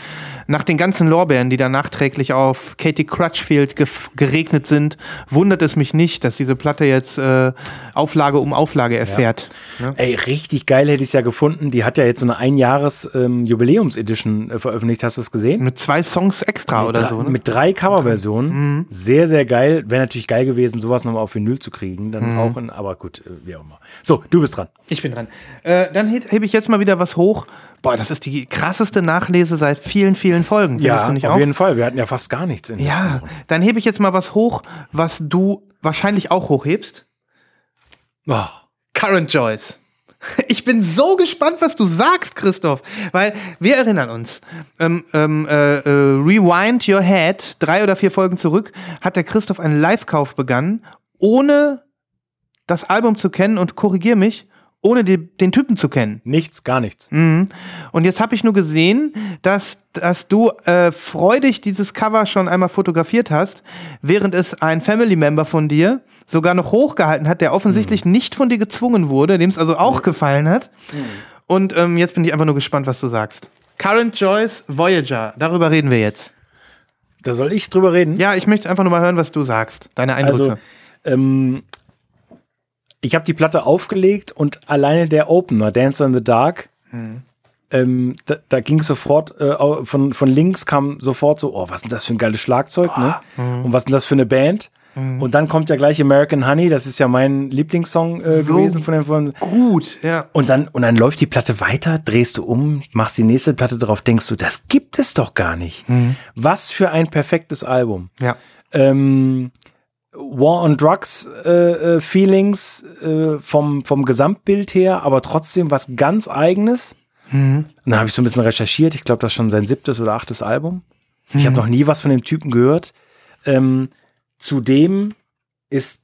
B: nach den ganzen Lorbeeren, die da nachträglich auf Katie Crutchfield geregnet sind, wundert es mich nicht, dass diese Platte jetzt äh, Auflage um Auflage erfährt. Ne?
C: Ey, richtig geil hätte ich es ja gefunden. Die hat ja jetzt so eine Einjahres-Jubiläums-Edition äh, veröffentlicht. Hast du es gesehen?
B: Mit zwei Songs extra oder
C: Drei-
B: so. Ne?
C: Mit drei Coverversionen. Sehr, sehr geil. Wäre natürlich geil gewesen, sowas nochmal auf Vinyl zu kriegen. Dann auch in, aber gut, äh, wie auch immer. So, du bist dran.
B: Ich bin dran. Äh, dann he- hebe ich jetzt mal wieder was hoch. Boah, das ist die krasseste Nachlese seit vielen, vielen Folgen. Nicht
C: auf
B: auch?
C: jeden Fall. Wir hatten ja fast gar nichts in
B: Ja, dann hebe ich jetzt mal was hoch, was du wahrscheinlich auch hochhebst.
C: Oh.
B: Current Joyce. (laughs) Ich bin so gespannt, was du sagst, Christoph, weil wir erinnern uns. Ähm, ähm, äh, äh, Rewind Your Head, drei oder vier Folgen zurück, hat der Christoph einen Live-Kauf begangen, ohne das Album zu kennen und korrigier mich, ohne die, den Typen zu kennen.
C: Nichts, gar nichts.
B: Mhm. Und jetzt habe ich nur gesehen, dass, dass du äh, freudig dieses Cover schon einmal fotografiert hast, während es ein Family Member von dir sogar noch hochgehalten hat, der offensichtlich nicht von dir gezwungen wurde, dem es also auch gefallen hat. Und ähm, jetzt bin ich einfach nur gespannt, was du sagst. Current Joyce Voyager, darüber reden wir jetzt.
C: Da soll ich drüber reden.
B: Ja, ich möchte einfach nur mal hören, was du sagst. Deine Eindrücke.
C: Also, ähm, ich habe die Platte aufgelegt und alleine der Opener, Dancer in the Dark, ähm, da, da ging sofort, äh, von, von links kam sofort so, oh, was ist denn das für ein geiles Schlagzeug, ne? Und was ist denn das für eine Band? Und dann kommt ja gleich American Honey, das ist ja mein Lieblingssong äh,
B: So
C: gewesen von dem von,
B: Gut, ja.
C: und dann, und dann läuft die Platte weiter, drehst du um, machst die nächste Platte drauf, denkst du, das gibt es doch gar nicht. Was für ein perfektes Album.
B: Ja.
C: Ähm, War on Drugs äh, äh, Feelings äh, vom, vom Gesamtbild her, aber trotzdem was ganz eigenes. Und dann habe ich so ein bisschen recherchiert. Ich glaube, das ist schon sein siebtes oder achtes Album. Ich habe noch nie was von dem Typen gehört. Ähm, zudem ist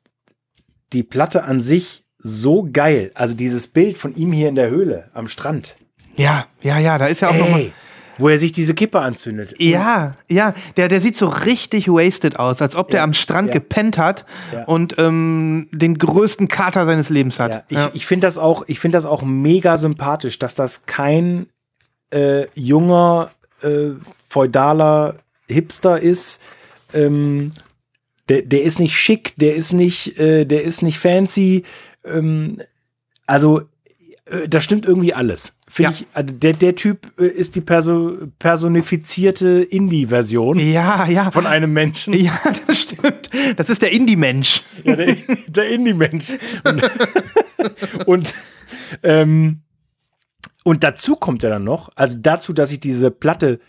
C: die Platte an sich so geil. Also dieses Bild von ihm hier in der Höhle am Strand.
B: Ja, ja, ja, da ist ja auch noch mal
C: Ey, wo er sich diese Kippe anzündet.
B: Ja, ja, der, der sieht so richtig wasted aus, als ob der
C: Ja,
B: am Strand
C: ja.
B: gepennt hat
C: Ja.
B: und ähm, den größten Kater seines Lebens hat.
C: Ich, ich finde das auch, ich finde das auch mega sympathisch, dass das kein äh, junger äh, feudaler Hipster ist. Ähm, der, der ist nicht schick, der ist nicht, äh, der ist nicht fancy. Ähm, also äh, da stimmt irgendwie alles. Finde
B: Ja.
C: ich, also der, der Typ äh, ist die perso personifizierte Indie-Version
B: ja, ja.
C: von einem Menschen.
B: ja, (laughs) das stimmt. Das ist der Indie-Mensch.
C: Ja, der, der Indie-Mensch. Und, (laughs) und, ähm, und dazu kommt ja dann noch, also dazu, dass ich diese Platte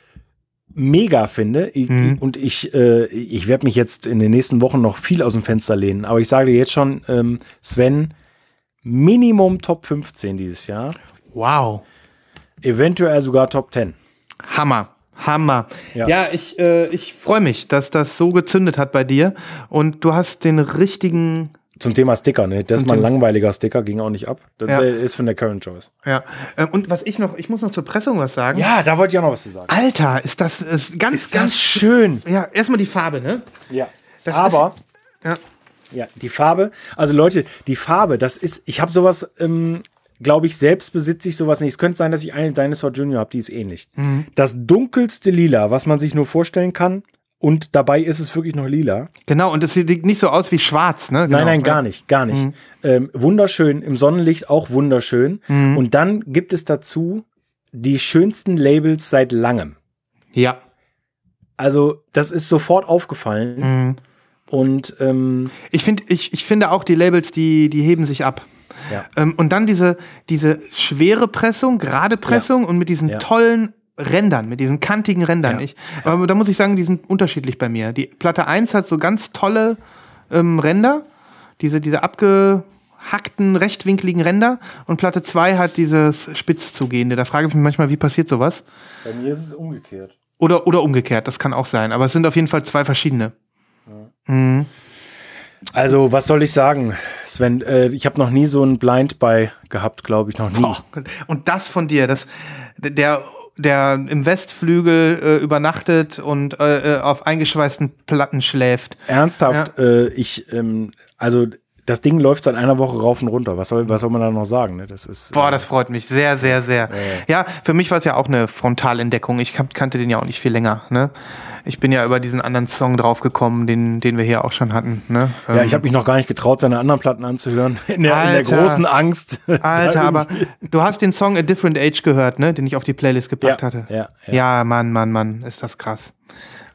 C: mega finde ich,
B: Mhm.
C: und ich, äh, ich werde mich jetzt in den nächsten Wochen noch viel aus dem Fenster lehnen, aber ich sage dir jetzt schon, ähm, Sven, Minimum Top 15 dieses Jahr,
B: Wow.
C: eventuell sogar Top 10.
B: Hammer. Hammer. Ja,
C: Ja.
B: ich, äh, ich freue mich, dass das so gezündet hat bei dir. Und du hast den richtigen.
C: Zum Thema Sticker, ne? Das ist mal ein langweiliger Sticker, ging auch nicht ab. Das,
B: Ja.
C: Ist von der Current Choice.
B: Ja. Äh, und was ich noch, ich muss noch zur Pressung was sagen.
C: Ja, da wollte ich auch noch was zu sagen.
B: Alter, ist das ist ganz,
C: Ist ganz schön.
B: Ja, erstmal die Farbe, ne?
C: Ja.
B: Das
C: aber
B: Ja.
C: ja, die Farbe, also Leute, die Farbe, das ist, ich habe sowas, ähm, glaube ich, selbst besitze ich sowas nicht. Es könnte sein, dass ich eine Dinosaur Junior habe, die ist ähnlich.
B: Mhm.
C: Das dunkelste Lila, was man sich nur vorstellen kann. Und dabei ist es wirklich noch lila.
B: Genau, und es sieht nicht so aus wie schwarz, ne? Genau.
C: nein, nein, gar nicht, gar nicht. Ähm, wunderschön, im Sonnenlicht auch wunderschön. Und dann gibt es dazu die schönsten Labels seit langem.
B: Ja.
C: Also, das ist sofort aufgefallen.
B: Mhm.
C: Und ähm,
B: Ich, find, ich, ich finde auch die Labels, die, die heben sich ab.
C: Ja.
B: Ähm, und dann diese, diese schwere Pressung, gerade Pressung und mit diesen
C: Ja.
B: tollen Rändern, mit diesen kantigen Rändern.
C: Ja.
B: Ich, aber da muss ich sagen, die sind unterschiedlich bei mir. Die Platte 1 hat so ganz tolle ähm, Ränder, diese, diese abgehackten, rechtwinkligen Ränder und Platte 2 hat dieses spitz zugehende. Da frage ich mich manchmal, wie passiert sowas?
C: Bei mir ist es umgekehrt.
B: Oder, oder umgekehrt, das kann auch sein. Aber es sind auf jeden Fall zwei verschiedene. Mhm.
C: Also, was soll ich sagen, Sven? Äh, ich habe noch nie so ein Blind Buy gehabt, glaube ich, noch nie.
B: Boah. Und das von dir, das, der, der im Westflügel äh, übernachtet und äh, äh, auf eingeschweißten Platten schläft.
C: Ernsthaft, äh, ich, ähm, also das Ding läuft seit einer Woche rauf und runter. Was soll, was soll man da noch sagen? Ne? Das ist,
B: Boah, das freut mich sehr, sehr, sehr. Ja, für mich war es ja auch eine Frontalentdeckung. Ich kan- kannte den ja auch nicht viel länger. Ne? Ich bin ja über diesen anderen Song draufgekommen, den, den wir hier auch schon hatten. Ne?
C: ja,
B: Ähm,
C: ich habe mich noch gar nicht getraut, seine anderen Platten anzuhören. (laughs) In der, in der
B: Alter.
C: großen Angst. (laughs)
B: Alter, aber du hast den Song A Different Age gehört, ne? Den ich auf die Playlist gepackt
C: Ja,
B: hatte.
C: ja, ja.
B: ja, Mann, Mann, Mann, ist das krass.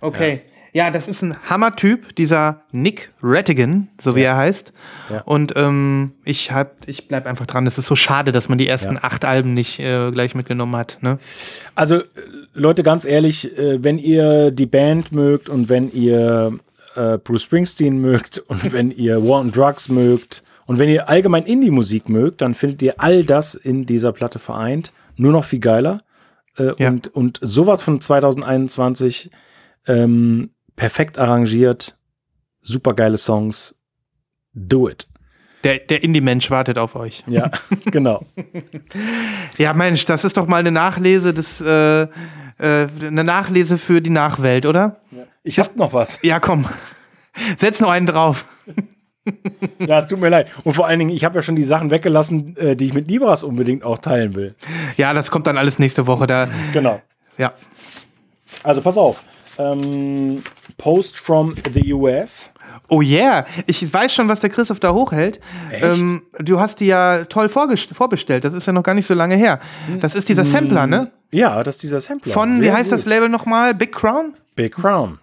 B: Okay. Ja, das ist ein Hammertyp, dieser Nick Rattigan, so wie er heißt.
C: Ja.
B: Und ähm, ich hab, ich bleib einfach dran. Es ist so schade, dass man die ersten
C: Ja.
B: acht Alben nicht äh, gleich mitgenommen hat. Ne?
C: Also, äh, Leute, ganz ehrlich, äh, wenn ihr die Band mögt und wenn ihr äh, Bruce Springsteen mögt und (laughs) wenn ihr War on Drugs mögt und wenn ihr allgemein Indie-Musik mögt, dann findet ihr all das in dieser Platte vereint. Nur noch viel geiler. Äh,
B: Ja.
C: und, und sowas von 2021 ähm, perfekt arrangiert, super geile Songs. Do it.
B: Der, der Indie-Mensch wartet auf euch.
C: Ja, (laughs) genau.
B: Ja, Mensch, das ist doch mal eine Nachlese des, äh, äh, eine Nachlese für die Nachwelt, oder?
C: Ich hab noch was.
B: Ja, komm. Setz noch einen drauf.
C: Ja, es tut mir leid. Und vor allen Dingen, ich habe ja schon die Sachen weggelassen, äh, die ich mit Libras unbedingt auch teilen will.
B: Ja, das kommt dann alles nächste Woche. Da,
C: Genau.
B: ja.
C: Also pass auf. Ähm, Post from the US.
B: Oh yeah, ich weiß schon, was der Christoph da hochhält. Ähm, du hast die ja toll vorbestellt. Das ist ja noch gar nicht so lange her. Das ist dieser Sampler, ne?
C: Ja, das ist dieser Sampler.
B: Von, wie
C: Sehr
B: heißt
C: gut.
B: das Label nochmal? Big Crown?
C: Big Crown.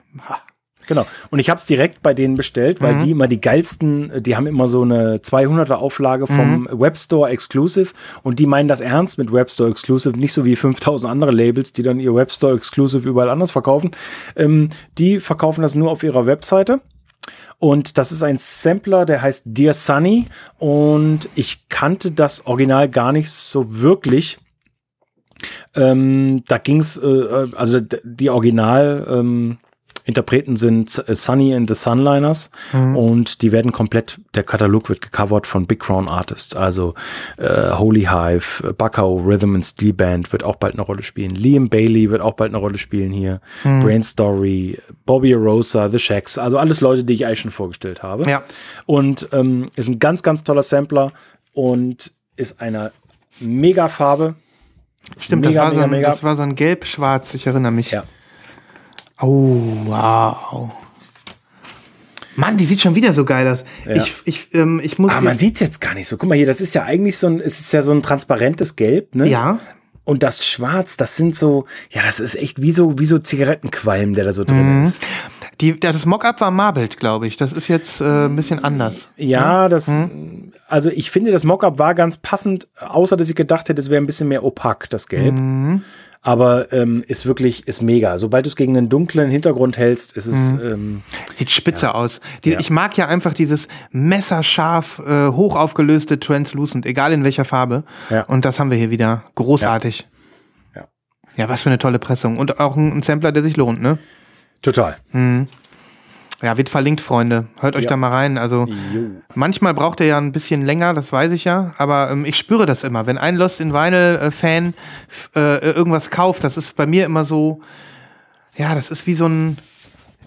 C: Genau. Und ich habe es direkt bei denen bestellt, weil die immer die geilsten, die haben immer so eine 200er Auflage vom Webstore Exclusive und die meinen das ernst mit Webstore Exclusive, nicht so wie 5000 andere Labels, die dann ihr Webstore Exclusive überall anders verkaufen. Ähm, die verkaufen das nur auf ihrer Webseite. Und das ist ein Sampler, der heißt Dear Sunny. Und ich kannte das Original gar nicht so wirklich. Ähm, da ging es, äh, äh, also die Original ähm, Interpreten sind äh, Sunny and the Sunliners und die werden komplett, der Katalog wird gecovert von Big Crown Artists, also äh, Holy Hive, Buckow Rhythm and Steel Band wird auch bald eine Rolle spielen, Liam Bailey wird auch bald eine Rolle spielen hier, Brain Story, Bobby Rosa, The Shacks, also alles Leute, die ich eigentlich schon vorgestellt habe.
B: Ja.
C: Und ähm, ist ein ganz, ganz toller Sampler und ist eine mega Farbe.
B: Stimmt,
C: Mega,
B: das, war so
C: mega,
B: ein,
C: mega.
B: das war so ein gelb-schwarz, ich erinnere mich.
C: Ja.
B: Oh, wow. Mann, die sieht schon wieder so geil aus.
C: Ja.
B: Ich, ich, ähm, ich muss.
C: Aber man sieht es jetzt gar nicht so. Guck mal hier, das ist ja eigentlich so ein, es ist ja so ein transparentes Gelb, ne?
B: ja.
C: Und das Schwarz, das sind so, ja, das ist echt wie so, wie so Zigarettenqualm, der da so drin
B: Mhm.
C: ist.
B: Die, das Mock-up war Marbled, glaube ich. Das ist jetzt äh, ein bisschen anders.
C: Ja, das,
B: Mhm.
C: also ich finde, das Mockup war ganz passend, außer dass ich gedacht hätte, es wäre ein bisschen mehr opak, das Gelb.
B: Mhm.
C: Aber ähm, ist wirklich, ist mega. Sobald du es gegen einen dunklen Hintergrund hältst, ist es,
B: Mhm.
C: ähm,
B: Sieht spitze aus. Die,
C: Ja.
B: Ich mag ja einfach dieses messerscharf, äh, hoch aufgelöste Translucent, egal in welcher Farbe.
C: Ja.
B: Und das haben wir hier wieder. Großartig.
C: Ja.
B: Ja, was für eine tolle Pressung. Und auch ein, ein Sampler, der sich lohnt, ne?
C: total.
B: Ja, wird verlinkt, Freunde. Hört euch
C: Ja.
B: da mal rein. Also manchmal braucht er ja ein bisschen länger, das weiß ich ja. Aber ähm, ich spüre das immer. Wenn ein Lost in Vinyl-Fan äh, irgendwas kauft, das ist bei mir immer so, ja, das ist wie so ein,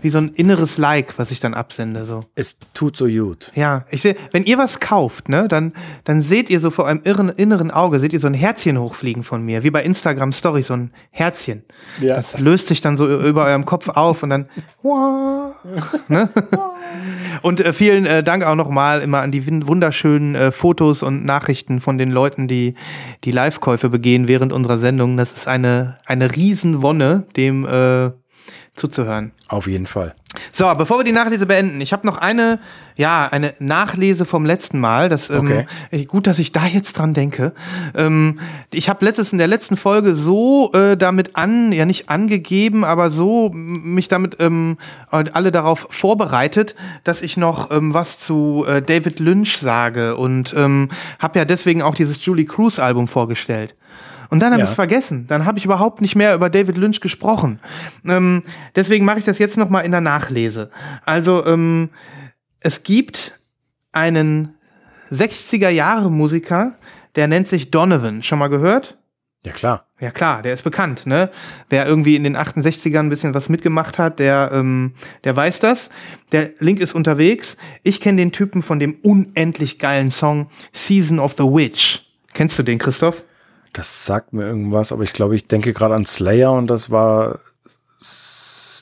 B: wie so ein inneres Like, was ich dann absende. So.
C: Es tut so gut.
B: Ja, ich sehe, wenn ihr was kauft, ne, dann, dann seht ihr so vor einem irren, inneren Auge, seht ihr so ein Herzchen hochfliegen von mir, wie bei Instagram Story, so ein Herzchen.
C: Ja.
B: Das löst sich dann so über eurem Kopf auf und dann, (laughs) ne? (laughs) Und äh, vielen äh, Dank auch nochmal immer an die wunderschönen äh, Fotos und Nachrichten von den Leuten, die die Live-Käufe begehen während unserer Sendung. Das ist eine, eine Riesenwonne, dem äh, zuzuhören.
C: Auf jeden Fall.
B: So, bevor wir die Nachlese beenden, ich habe noch eine, ja, eine Nachlese vom letzten Mal. Das, ähm,
C: Okay.
B: äh, gut, dass ich da jetzt dran denke. Ähm, ich habe letztes in der letzten Folge so äh, damit an, ja nicht angegeben, aber so mich damit ähm, alle darauf vorbereitet, dass ich noch ähm, was zu äh, David Lynch sage und ähm, habe ja deswegen auch dieses Julie Cruz Album vorgestellt. Und dann habe
C: Ja.
B: ich es vergessen. Dann habe ich überhaupt nicht mehr über David Lynch gesprochen. Ähm, deswegen mache ich das jetzt noch mal in der Nachlese. Also ähm, es gibt einen 60er Jahre Musiker, der nennt sich Donovan. Schon mal gehört?
C: Ja, klar.
B: Ja klar, der ist bekannt, ne? Wer irgendwie in den 68ern ein bisschen was mitgemacht hat, der, ähm, der weiß das. Der Link ist unterwegs. Ich kenne den Typen von dem unendlich geilen Song Season of the Witch. Kennst du den, Christoph?
C: Das sagt mir irgendwas, aber ich glaube, ich denke gerade an Slayer und das war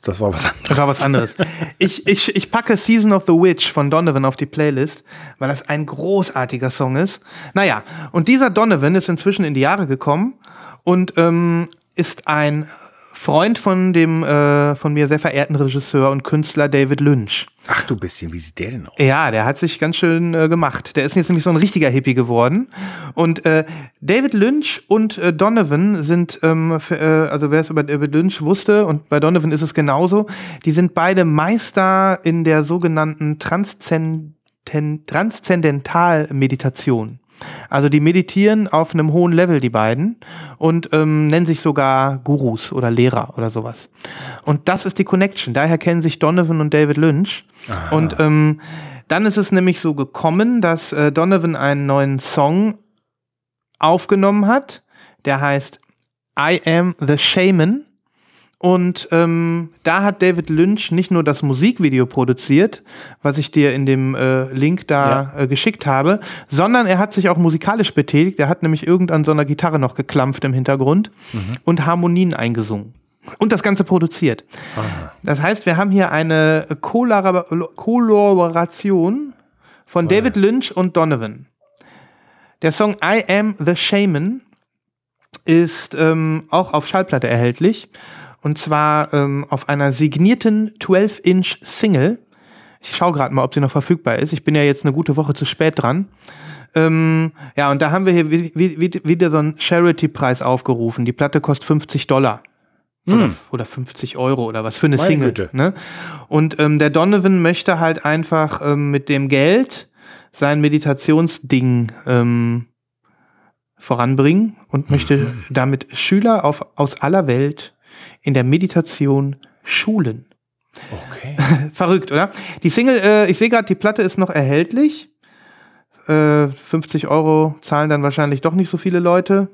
C: das war was anderes.
B: Das war was anderes. ich, ich, ich packe Season of the Witch von Donovan auf die Playlist, weil das ein großartiger Song ist. Naja, und dieser Donovan ist inzwischen in die Jahre gekommen und ähm, ist ein Freund von dem äh, von mir sehr verehrten Regisseur und Künstler David Lynch.
C: Ach du bisschen, wie sieht der denn aus?
B: Ja, der hat sich ganz schön äh, gemacht. Der ist jetzt nämlich so ein richtiger Hippie geworden. Und äh, David Lynch und äh, Donovan sind, ähm, für, äh, also wer es über David Lynch wusste, und bei Donovan ist es genauso, die sind beide Meister in der sogenannten Transzenden Transzendentalmeditation. Also die meditieren auf einem hohen Level, die beiden, und ähm, nennen sich sogar Gurus oder Lehrer oder sowas. Und das ist die Connection. Daher kennen sich Donovan und David Lynch. Aha. Und ähm, dann ist es nämlich so gekommen, dass äh, Donovan einen neuen Song aufgenommen hat, der heißt I Am the Shaman. Und ähm, da hat David Lynch nicht nur das Musikvideo produziert, was ich dir in dem äh, Link da ja. äh, geschickt habe, sondern er hat sich auch musikalisch betätigt. Er hat nämlich irgendwann so einer Gitarre noch geklampft im Hintergrund mhm. und Harmonien eingesungen. Und das Ganze produziert. Aha. Das heißt, wir haben hier eine Kollaboration von David Lynch und Donovan. Der Song I Am the Shaman ist ähm, auch auf Schallplatte erhältlich. Und zwar ähm, auf einer signierten 12-Inch-Single. Ich schaue gerade mal, ob sie noch verfügbar ist. Ich bin ja jetzt eine gute Woche zu spät dran. Ähm, ja, und da haben wir hier wieder so einen Charity-Preis aufgerufen. Die Platte kostet 50 Dollar. Hm. Oder, oder 50 Euro oder was für eine Meine Single. Güte. Ne? Und ähm, der Donovan möchte halt einfach ähm, mit dem Geld sein Meditationsding ähm, voranbringen und möchte mhm. damit Schüler auf, aus aller Welt in der Meditation schulen.
C: Okay. (laughs)
B: Verrückt, oder? Die Single, äh, ich sehe gerade, die Platte ist noch erhältlich. Äh, 50 Euro zahlen dann wahrscheinlich doch nicht so viele Leute.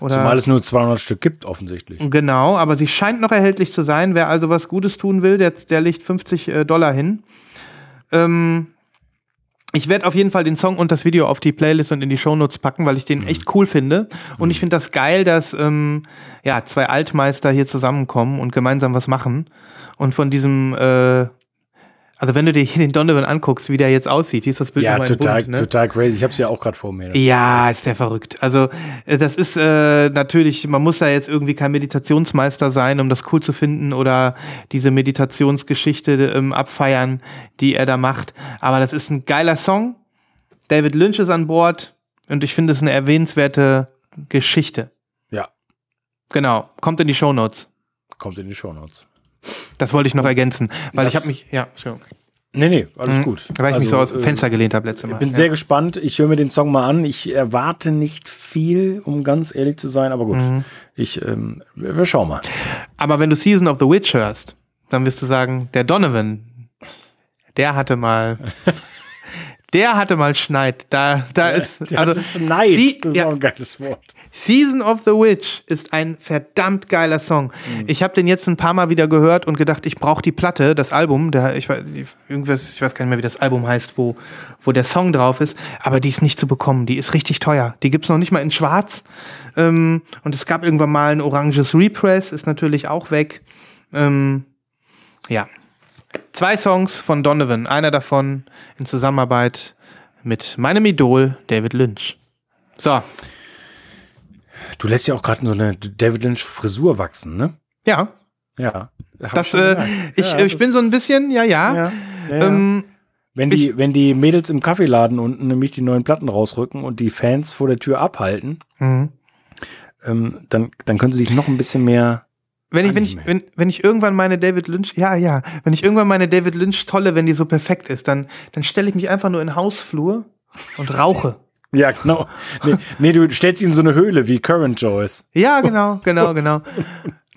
C: Oder Zumal es nur 200 Stück gibt, offensichtlich.
B: Genau, aber sie scheint noch erhältlich zu sein. Wer also was Gutes tun will, der, der legt 50 äh, Dollar hin. Ähm, ich werde auf jeden Fall den Song und das Video auf die Playlist und in die Shownotes packen, weil ich den mhm. echt cool finde. Und ich mhm. finde das geil, dass ähm, ja, zwei Altmeister hier zusammenkommen und gemeinsam was machen. Und von diesem äh, also wenn du dir hier den Donovan anguckst, wie der jetzt aussieht, hier ist das Bild
C: ja, total, Bund, ne? total crazy. Ich habe es ja auch gerade vor mir.
B: Ja, ist, der verrückt. Also äh, das ist äh, natürlich, man muss da jetzt irgendwie kein Meditationsmeister sein, um das cool zu finden oder diese Meditationsgeschichte ähm, abfeiern, die er da macht. Aber das ist ein geiler Song. David Lynch ist an Bord und ich finde es eine erwähnenswerte Geschichte.
C: Ja.
B: Genau. Kommt in die Show Notes.
C: Kommt in die Show Notes.
B: Das wollte ich noch ergänzen, weil das ich habe mich, ja,
C: schon. Nee, nee, alles mhm. gut.
B: Weil ich also, mich so aus dem Fenster gelehnt habe letztes Mal.
C: Ich bin ja. sehr gespannt. Ich höre mir den Song mal an. Ich erwarte nicht viel, um ganz ehrlich zu sein, aber gut. Mhm. Ich, ähm, wir schauen mal.
B: Aber wenn du Season of the Witch hörst, dann wirst du sagen, der Donovan, der hatte mal (laughs) Der hatte mal Schneid. Da, da
C: der,
B: ist.
C: Der also, Schneid, sie, das ist ja, auch ein geiles Wort.
B: Season of the Witch ist ein verdammt geiler Song. Mhm. Ich habe den jetzt ein paar Mal wieder gehört und gedacht, ich brauche die Platte, das Album. Der, ich, irgendwas, ich weiß gar nicht mehr, wie das Album heißt, wo, wo der Song drauf ist. Aber die ist nicht zu bekommen. Die ist richtig teuer. Die gibt's noch nicht mal in Schwarz. Ähm, und es gab irgendwann mal ein oranges Repress, ist natürlich auch weg. Ähm, ja, Zwei Songs von Donovan, einer davon in Zusammenarbeit mit meinem Idol David Lynch. So.
C: Du lässt ja auch gerade so eine David Lynch Frisur wachsen, ne?
B: Ja.
C: Ja.
B: Das, äh, ich, ja, ich bin so ein bisschen, ja, ja. ja, ja ähm,
C: wenn, die, ich, wenn die Mädels im Kaffeeladen unten nämlich die neuen Platten rausrücken und die Fans vor der Tür abhalten, mhm. ähm, dann, dann können sie dich noch ein bisschen mehr
B: wenn ich, wenn ich, wenn, wenn ich irgendwann meine David Lynch, ja, ja, wenn ich irgendwann meine David Lynch tolle, wenn die so perfekt ist, dann, dann stelle ich mich einfach nur in den Hausflur und rauche. (laughs)
C: Ja, genau. Nee, nee, du stellst ihn in so eine Höhle wie Current Joyce.
B: Ja, genau, genau, genau.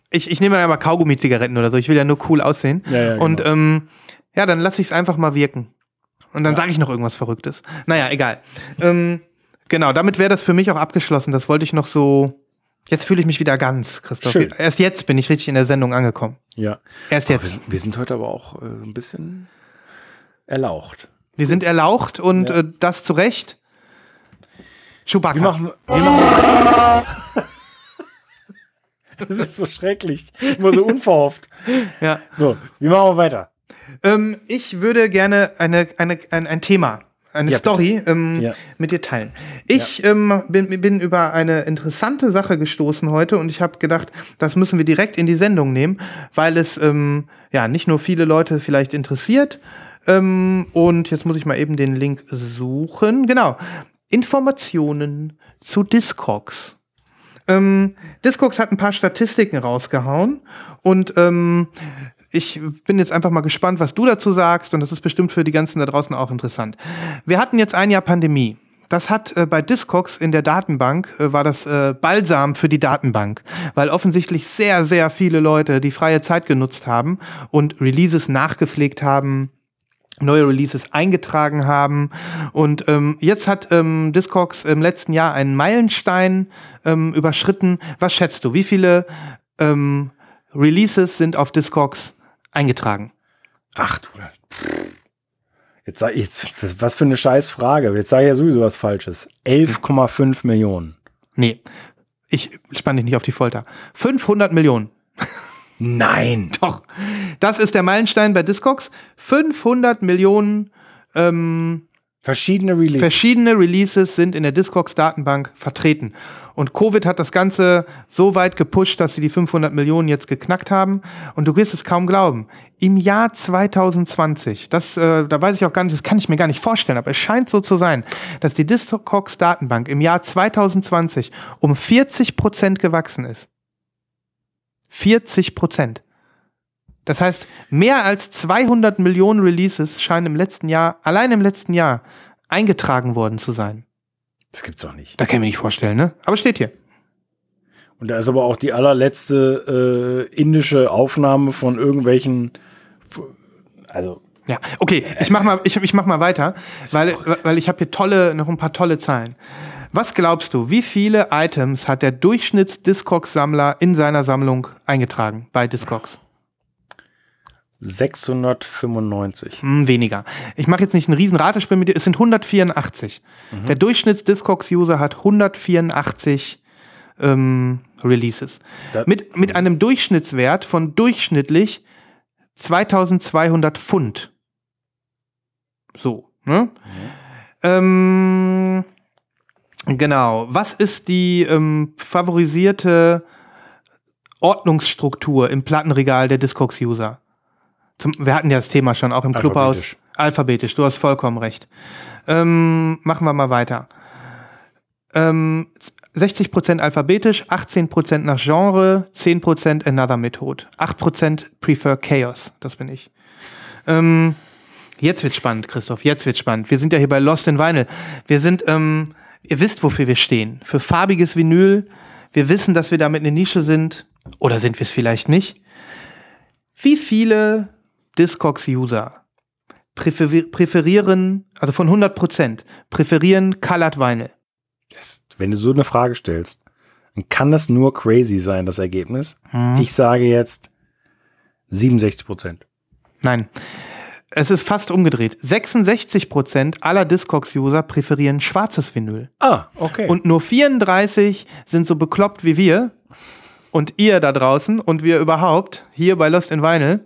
B: Ich, ich nehme ja mal Kaugummi-Zigaretten oder so. Ich will ja nur cool aussehen. Ja, ja, genau. Und ähm, ja, dann lasse ich es einfach mal wirken. Und dann ja. sage ich noch irgendwas Verrücktes. Naja, egal. ähm, genau, damit wäre das für mich auch abgeschlossen. Das wollte ich noch so Jetzt fühle ich mich wieder ganz, Christoph.
C: Schön.
B: Erst jetzt bin ich richtig in der Sendung angekommen.
C: Ja.
B: Erst
C: Wir,
B: jetzt.
C: sind- wir sind heute aber auch äh, ein bisschen erlaucht.
B: Wir sind erlaucht und
C: Ja.
B: äh, das zu Recht. Chewbacca.
C: Wir machen, wir machen. (laughs) Das ist so schrecklich. Immer so unverhofft.
B: ja.
C: So, wie machen wir weiter?
B: Ähm, ich würde gerne eine, eine, ein, ein Thema, eine
C: Ja.
B: Story ähm,
C: Ja.
B: mit dir teilen. Ich ähm, bin, bin über eine interessante Sache gestoßen heute und ich habe gedacht, das müssen wir direkt in die Sendung nehmen, weil es ähm, ja nicht nur viele Leute vielleicht interessiert. Ähm, und jetzt muss ich mal eben den Link suchen. Genau. Informationen zu Discogs. Ähm, Discogs hat ein paar Statistiken rausgehauen und ähm, ich bin jetzt einfach mal gespannt, was du dazu sagst und das ist bestimmt für die ganzen da draußen auch interessant. Wir hatten jetzt ein Jahr Pandemie. Das hat äh, bei Discogs in der Datenbank, äh, war das äh, Balsam für die Datenbank, weil offensichtlich sehr, sehr viele Leute die freie Zeit genutzt haben und Releases nachgepflegt haben, neue Releases eingetragen haben. Und ähm, jetzt hat ähm, Discogs im letzten Jahr einen Meilenstein ähm, überschritten. Was schätzt du? Wie viele ähm, Releases sind auf Discogs eingetragen?
C: Ach du. Jetzt sag ich, jetzt, was für eine scheiß Frage. Jetzt sage ich ja sowieso was Falsches. 11,5 Millionen.
B: Nee, ich spann dich nicht auf die Folter. 500 Millionen.
C: Nein. (laughs)
B: Doch. Das ist der Meilenstein bei Discogs. 500 Millionen ähm,
C: Verschiedene Releases.
B: Verschiedene Releases sind in der Discogs-Datenbank vertreten. Und Covid hat das Ganze so weit gepusht, dass sie die 500 Millionen jetzt geknackt haben. Und du wirst es kaum glauben. Im Jahr 2020, das, äh, da weiß ich auch gar nicht, das kann ich mir gar nicht vorstellen, aber es scheint so zu sein, dass die Discogs-Datenbank im Jahr 2020 um 40 Prozent gewachsen ist. 40 Prozent. Das heißt, mehr als 200 Millionen Releases scheinen im letzten Jahr, allein im letzten Jahr, eingetragen worden zu sein.
C: Das gibt's doch nicht.
B: Da kann ich mir nicht vorstellen, ne? Aber steht hier.
C: Und da ist aber auch die allerletzte äh, indische Aufnahme von irgendwelchen. Also,
B: Ja, okay, ich mach mal, ich, ich mach mal weiter, weil, weil ich habe hier tolle, noch ein paar tolle Zahlen. Was glaubst du, wie viele Items hat der Durchschnitts-Discogs-Sammler in seiner Sammlung eingetragen bei Discogs?
C: 695.
B: Hm, weniger. Ich mache jetzt nicht ein riesen Ratespiel mit dir, es sind 184. Der Durchschnitts-Discogs-User hat 184 ähm, Releases.
C: Da-
B: Mit, mit einem Durchschnittswert von durchschnittlich 2200 Pfund. So, ne? Ähm, genau. Was ist die ähm, favorisierte Ordnungsstruktur im Plattenregal der Discogs-User? Zum- Wir hatten ja das Thema schon auch im Clubhaus.
C: Alphabetisch.
B: Alphabetisch, du hast vollkommen recht. Ähm, machen wir mal weiter. Ähm, 60% alphabetisch, 18% nach Genre, 10% Another Method, 8% Prefer Chaos, das bin ich. Ähm, jetzt wird spannend, Christoph, jetzt wird spannend. Wir sind ja hier bei Lost in Vinyl. Wir sind, ähm, ihr wisst, wofür wir stehen. Für farbiges Vinyl. Wir wissen, dass wir damit eine Nische sind. Oder sind wir es vielleicht nicht? Wie viele Discogs-User präfer präferieren, also von 100%, präferieren Colored Vinyl?
C: Wenn du so eine Frage stellst, dann kann das nur crazy sein, das Ergebnis.
B: Hm.
C: Ich sage jetzt 67 Prozent.
B: Nein. Es ist fast umgedreht. 66% aller Discogs-User präferieren schwarzes Vinyl.
C: Ah, okay.
B: Und nur 34 sind so bekloppt wie wir und ihr da draußen und wir überhaupt hier bei Lost in Vinyl.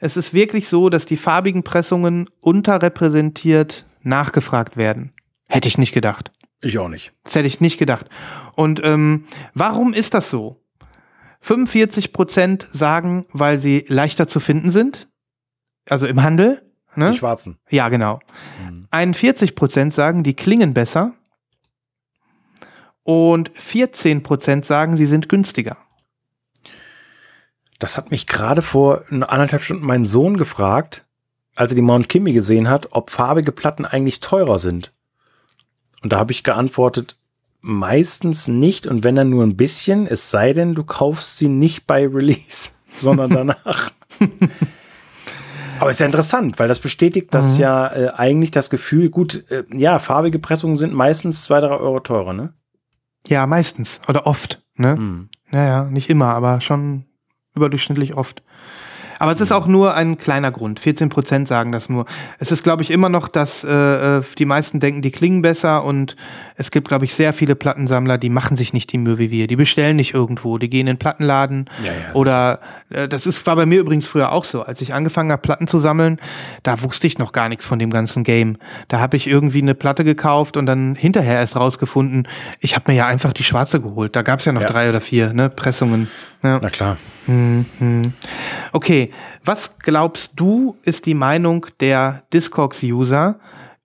B: Es ist wirklich so, dass die farbigen Pressungen unterrepräsentiert nachgefragt werden. Hätte ich nicht gedacht.
C: ich auch nicht.
B: Das hätte ich nicht gedacht. Und ähm, warum ist das so? 45% sagen, weil sie leichter zu finden sind. Also im Handel. Ne?
C: Die Schwarzen.
B: Ja, genau.
C: Mhm.
B: 41% sagen, die klingen besser. Und 14% sagen, sie sind günstiger.
C: Das hat mich gerade vor anderthalb Stunden mein Sohn gefragt, als er die Mount Kimmy gesehen hat, ob farbige Platten eigentlich teurer sind. Und da habe ich geantwortet, meistens nicht und wenn dann nur ein bisschen, es sei denn, du kaufst sie nicht bei Release, (laughs) sondern danach. Aber ist ja interessant, weil das bestätigt, dass
B: Mhm.
C: ja äh, eigentlich das Gefühl, gut, äh, ja, farbige Pressungen sind meistens zwei, drei Euro teurer, ne?
B: Ja, meistens oder oft. Ne? Mhm. Naja, nicht immer, aber schon überdurchschnittlich oft. Aber es ist auch nur ein kleiner Grund. 14 Prozent sagen das nur. Es ist, glaube ich, immer noch, dass äh, äh, die meisten denken, die klingen besser und es gibt, glaube ich, sehr viele Plattensammler, die machen sich nicht die Mühe wie wir. Die bestellen nicht irgendwo, die gehen in den Plattenladen ja, ja, oder äh, das ist, war bei mir übrigens früher auch so. Als ich angefangen habe, Platten zu sammeln, da wusste ich noch gar nichts von dem ganzen Game. Da habe ich irgendwie eine Platte gekauft und dann hinterher erst rausgefunden, ich habe mir ja einfach die schwarze geholt. Da gab es ja noch ja. drei oder vier ne, Pressungen.
C: Ja. Na klar.
B: Mhm. Okay, was glaubst du, ist die Meinung der Discogs-User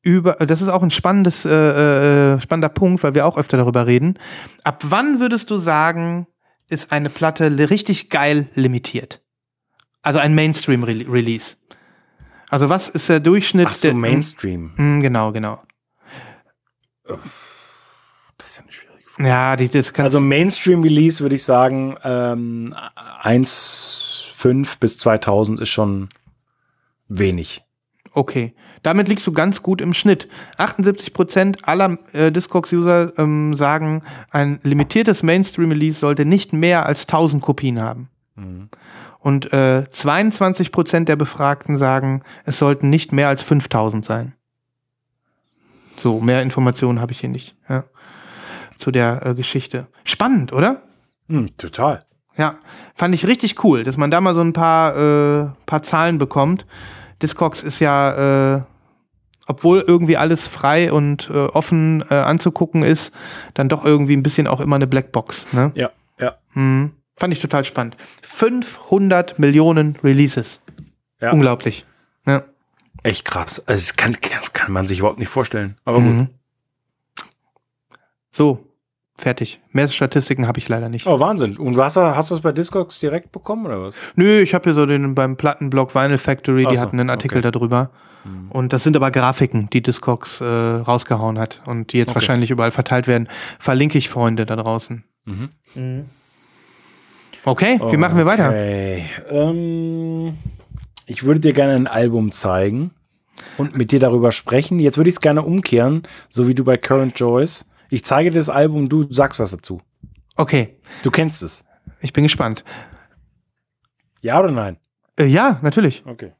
B: über, das ist auch ein spannendes, äh, äh, spannender Punkt, weil wir auch öfter darüber reden. Ab wann würdest du sagen, ist eine Platte richtig geil limitiert? Also ein Mainstream-Release. Also was ist der Durchschnitt? Ach
C: so, der, Mainstream.
B: Mh, genau, genau.
C: Das ist ja eine schwierige
B: ja, die, das
C: Also Mainstream-Release würde ich sagen, ähm, 1,5 bis 2000 ist schon wenig.
B: Okay, damit liegst du ganz gut im Schnitt. 78% aller äh, Discogs-User ähm, sagen, ein limitiertes Mainstream-Release sollte nicht mehr als 1000 Kopien haben. Mhm. Und äh, 22% der Befragten sagen, es sollten nicht mehr als 5000 sein. So, mehr Informationen habe ich hier nicht. Ja zu der äh, Geschichte. Spannend, oder?
C: Hm, total.
B: Ja, fand ich richtig cool, dass man da mal so ein paar, äh, paar Zahlen bekommt. Discogs ist ja, äh, obwohl irgendwie alles frei und äh, offen äh, anzugucken ist, dann doch irgendwie ein bisschen auch immer eine Blackbox. Ne?
C: Ja, ja.
B: Hm, fand ich total spannend. 500 Millionen Releases. Ja. Unglaublich. Ja.
C: Echt krass. Also das kann, kann man sich überhaupt nicht vorstellen. Aber mhm. gut.
B: So, fertig. Mehr Statistiken habe ich leider nicht.
C: Oh, Wahnsinn. Und hast du, hast du es bei Discogs direkt bekommen oder was?
B: Nö, ich habe hier so den beim Plattenblog Vinyl Factory, die so, hatten einen Artikel okay. darüber. Hm. Und das sind aber Grafiken, die Discogs äh, rausgehauen hat und die jetzt okay. wahrscheinlich überall verteilt werden. Verlinke ich Freunde da draußen. Mhm. Mhm. Okay, wie machen wir weiter?
C: Ähm, ich würde dir gerne ein Album zeigen und mit dir darüber sprechen. Jetzt würde ich es gerne umkehren, so wie du bei Current Joys. Ich zeige dir das Album, du sagst was dazu.
B: Okay.
C: Du kennst es.
B: Ich bin gespannt.
C: Ja oder nein?
B: Äh, ja, natürlich.
C: Okay.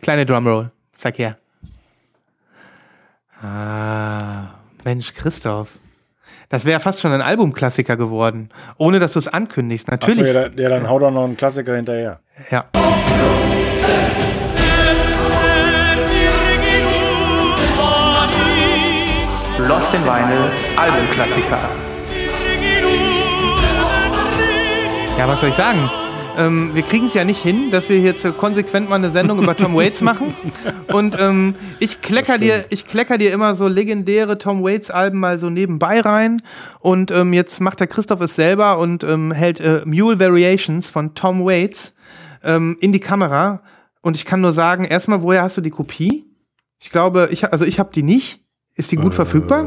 B: Kleine Drumroll. Sag her. Ah, Mensch, Christoph. Das wäre fast schon ein Albumklassiker geworden, ohne dass du es ankündigst. Natürlich.
C: Achso, ja, ja, dann hau doch noch einen Klassiker hinterher.
B: Ja. Lost in Vinyl Albumklassiker. Ja, was soll ich sagen? Ähm, wir kriegen es ja nicht hin, dass wir jetzt konsequent mal eine Sendung über Tom Waits machen. Und ähm, ich klecker dir, ich klecker dir immer so legendäre Tom Waits Alben mal so nebenbei rein. Und ähm, jetzt macht der Christoph es selber und ähm, hält äh, Mule Variations von Tom Waits ähm, in die Kamera. Und ich kann nur sagen, erstmal, woher hast du die Kopie? Ich glaube, ich, also ich habe die nicht. Ist die gut äh, verfügbar?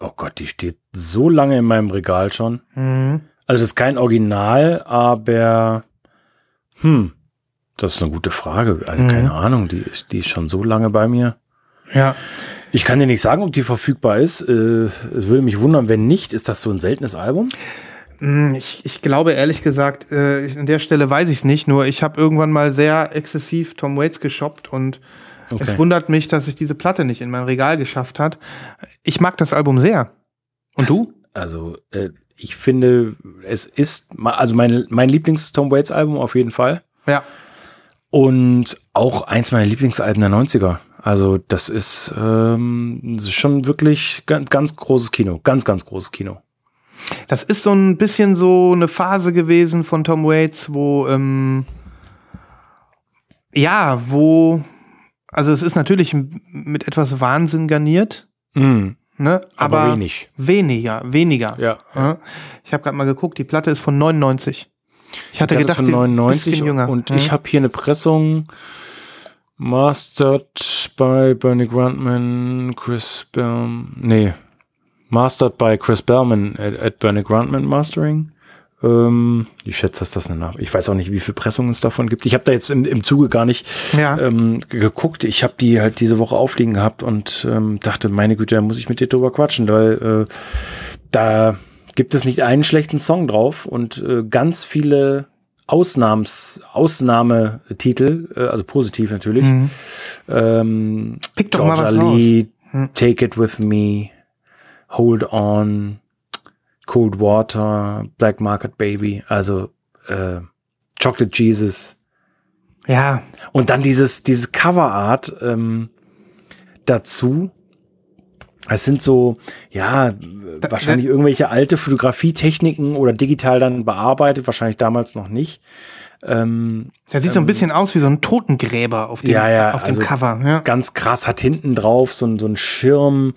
C: Oh Gott, die steht so lange in meinem Regal schon. Mhm. Also das ist kein Original, aber hm, das ist eine gute Frage. Also mhm. keine Ahnung, die ist, die ist schon so lange bei mir.
B: Ja.
C: Ich kann dir nicht sagen, ob die verfügbar ist. Äh, es würde mich wundern, wenn nicht. Ist das so ein seltenes Album?
B: Hm, ich, ich glaube ehrlich gesagt, äh, an der Stelle weiß ich es nicht. Nur ich habe irgendwann mal sehr exzessiv Tom Waits geshoppt und okay. es wundert mich, dass sich diese Platte nicht in mein Regal geschafft hat. Ich mag das Album sehr. Und das, du?
C: Also äh, ich finde, es ist, also mein, mein Lieblings-Tom Waits Album auf jeden Fall.
B: Ja.
C: Und auch eins meiner Lieblingsalben der 90er. Also das ist, ähm, das ist schon wirklich ganz, ganz großes Kino. Ganz, ganz großes Kino.
B: Das ist so ein bisschen so eine Phase gewesen von Tom Waits, wo, ähm, ja, wo, also es ist natürlich mit etwas Wahnsinn garniert.
C: Mm.
B: Ne? Aber,
C: aber wenig.
B: Weniger, weniger.
C: Ja.
B: ja. Ich habe gerade mal geguckt, die Platte ist von 99.
C: Ich hatte gedacht, von 99 jünger. und mhm. ich habe hier eine Pressung mastered by Bernie Grantman, Chris Bellman, nee, mastered by Chris Bellman at, at Bernie Grantman Mastering. Ähm, ich schätze, dass das eine Ich weiß auch nicht, wie viel Pressungen es davon gibt. Ich habe da jetzt im, im Zuge gar nicht
B: Ja.
C: ähm, geguckt. Ich habe die halt diese Woche aufliegen gehabt und ähm, dachte, meine Güte, da muss ich mit dir drüber quatschen, weil äh, da gibt es nicht einen schlechten Song drauf und äh, ganz viele Ausnahms Ausnahmetitel, äh, also positiv natürlich. Ähm,
B: Pick doch mal
C: Georgia
B: was raus.
C: Lee, Take It With Me, Hold On, Cold Water, Black Market Baby, also äh, Chocolate Jesus.
B: Ja,
C: Und dann dieses, dieses Coverart ähm, dazu. Es sind so, ja, wahrscheinlich irgendwelche alte Fotografietechniken oder digital dann bearbeitet, wahrscheinlich damals noch nicht. Ähm,
B: der sieht so ein bisschen aus wie so ein Totengräber auf dem,
C: Ja, ja,
B: auf dem
C: also
B: Cover. Ja.
C: ganz krass, hat hinten drauf so, so einen Schirm,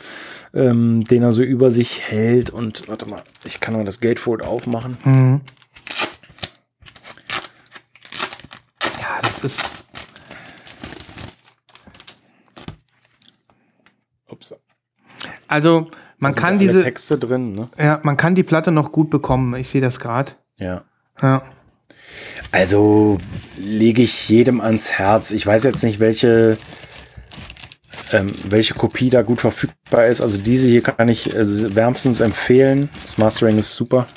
C: ähm, den er so über sich hält. Und warte mal, ich kann mal das Gatefold aufmachen.
B: Mhm. ja, das ist.
C: Ups.
B: Also, man kann diese.
C: Texte drin, ne?
B: Ja, man kann die Platte noch gut bekommen. Ich sehe das gerade.
C: Ja.
B: Ja.
C: Also lege ich jedem ans Herz. Ich weiß jetzt nicht, welche, ähm, welche Kopie da gut verfügbar ist. Also diese hier kann ich äh, wärmstens empfehlen. Das Mastering ist super.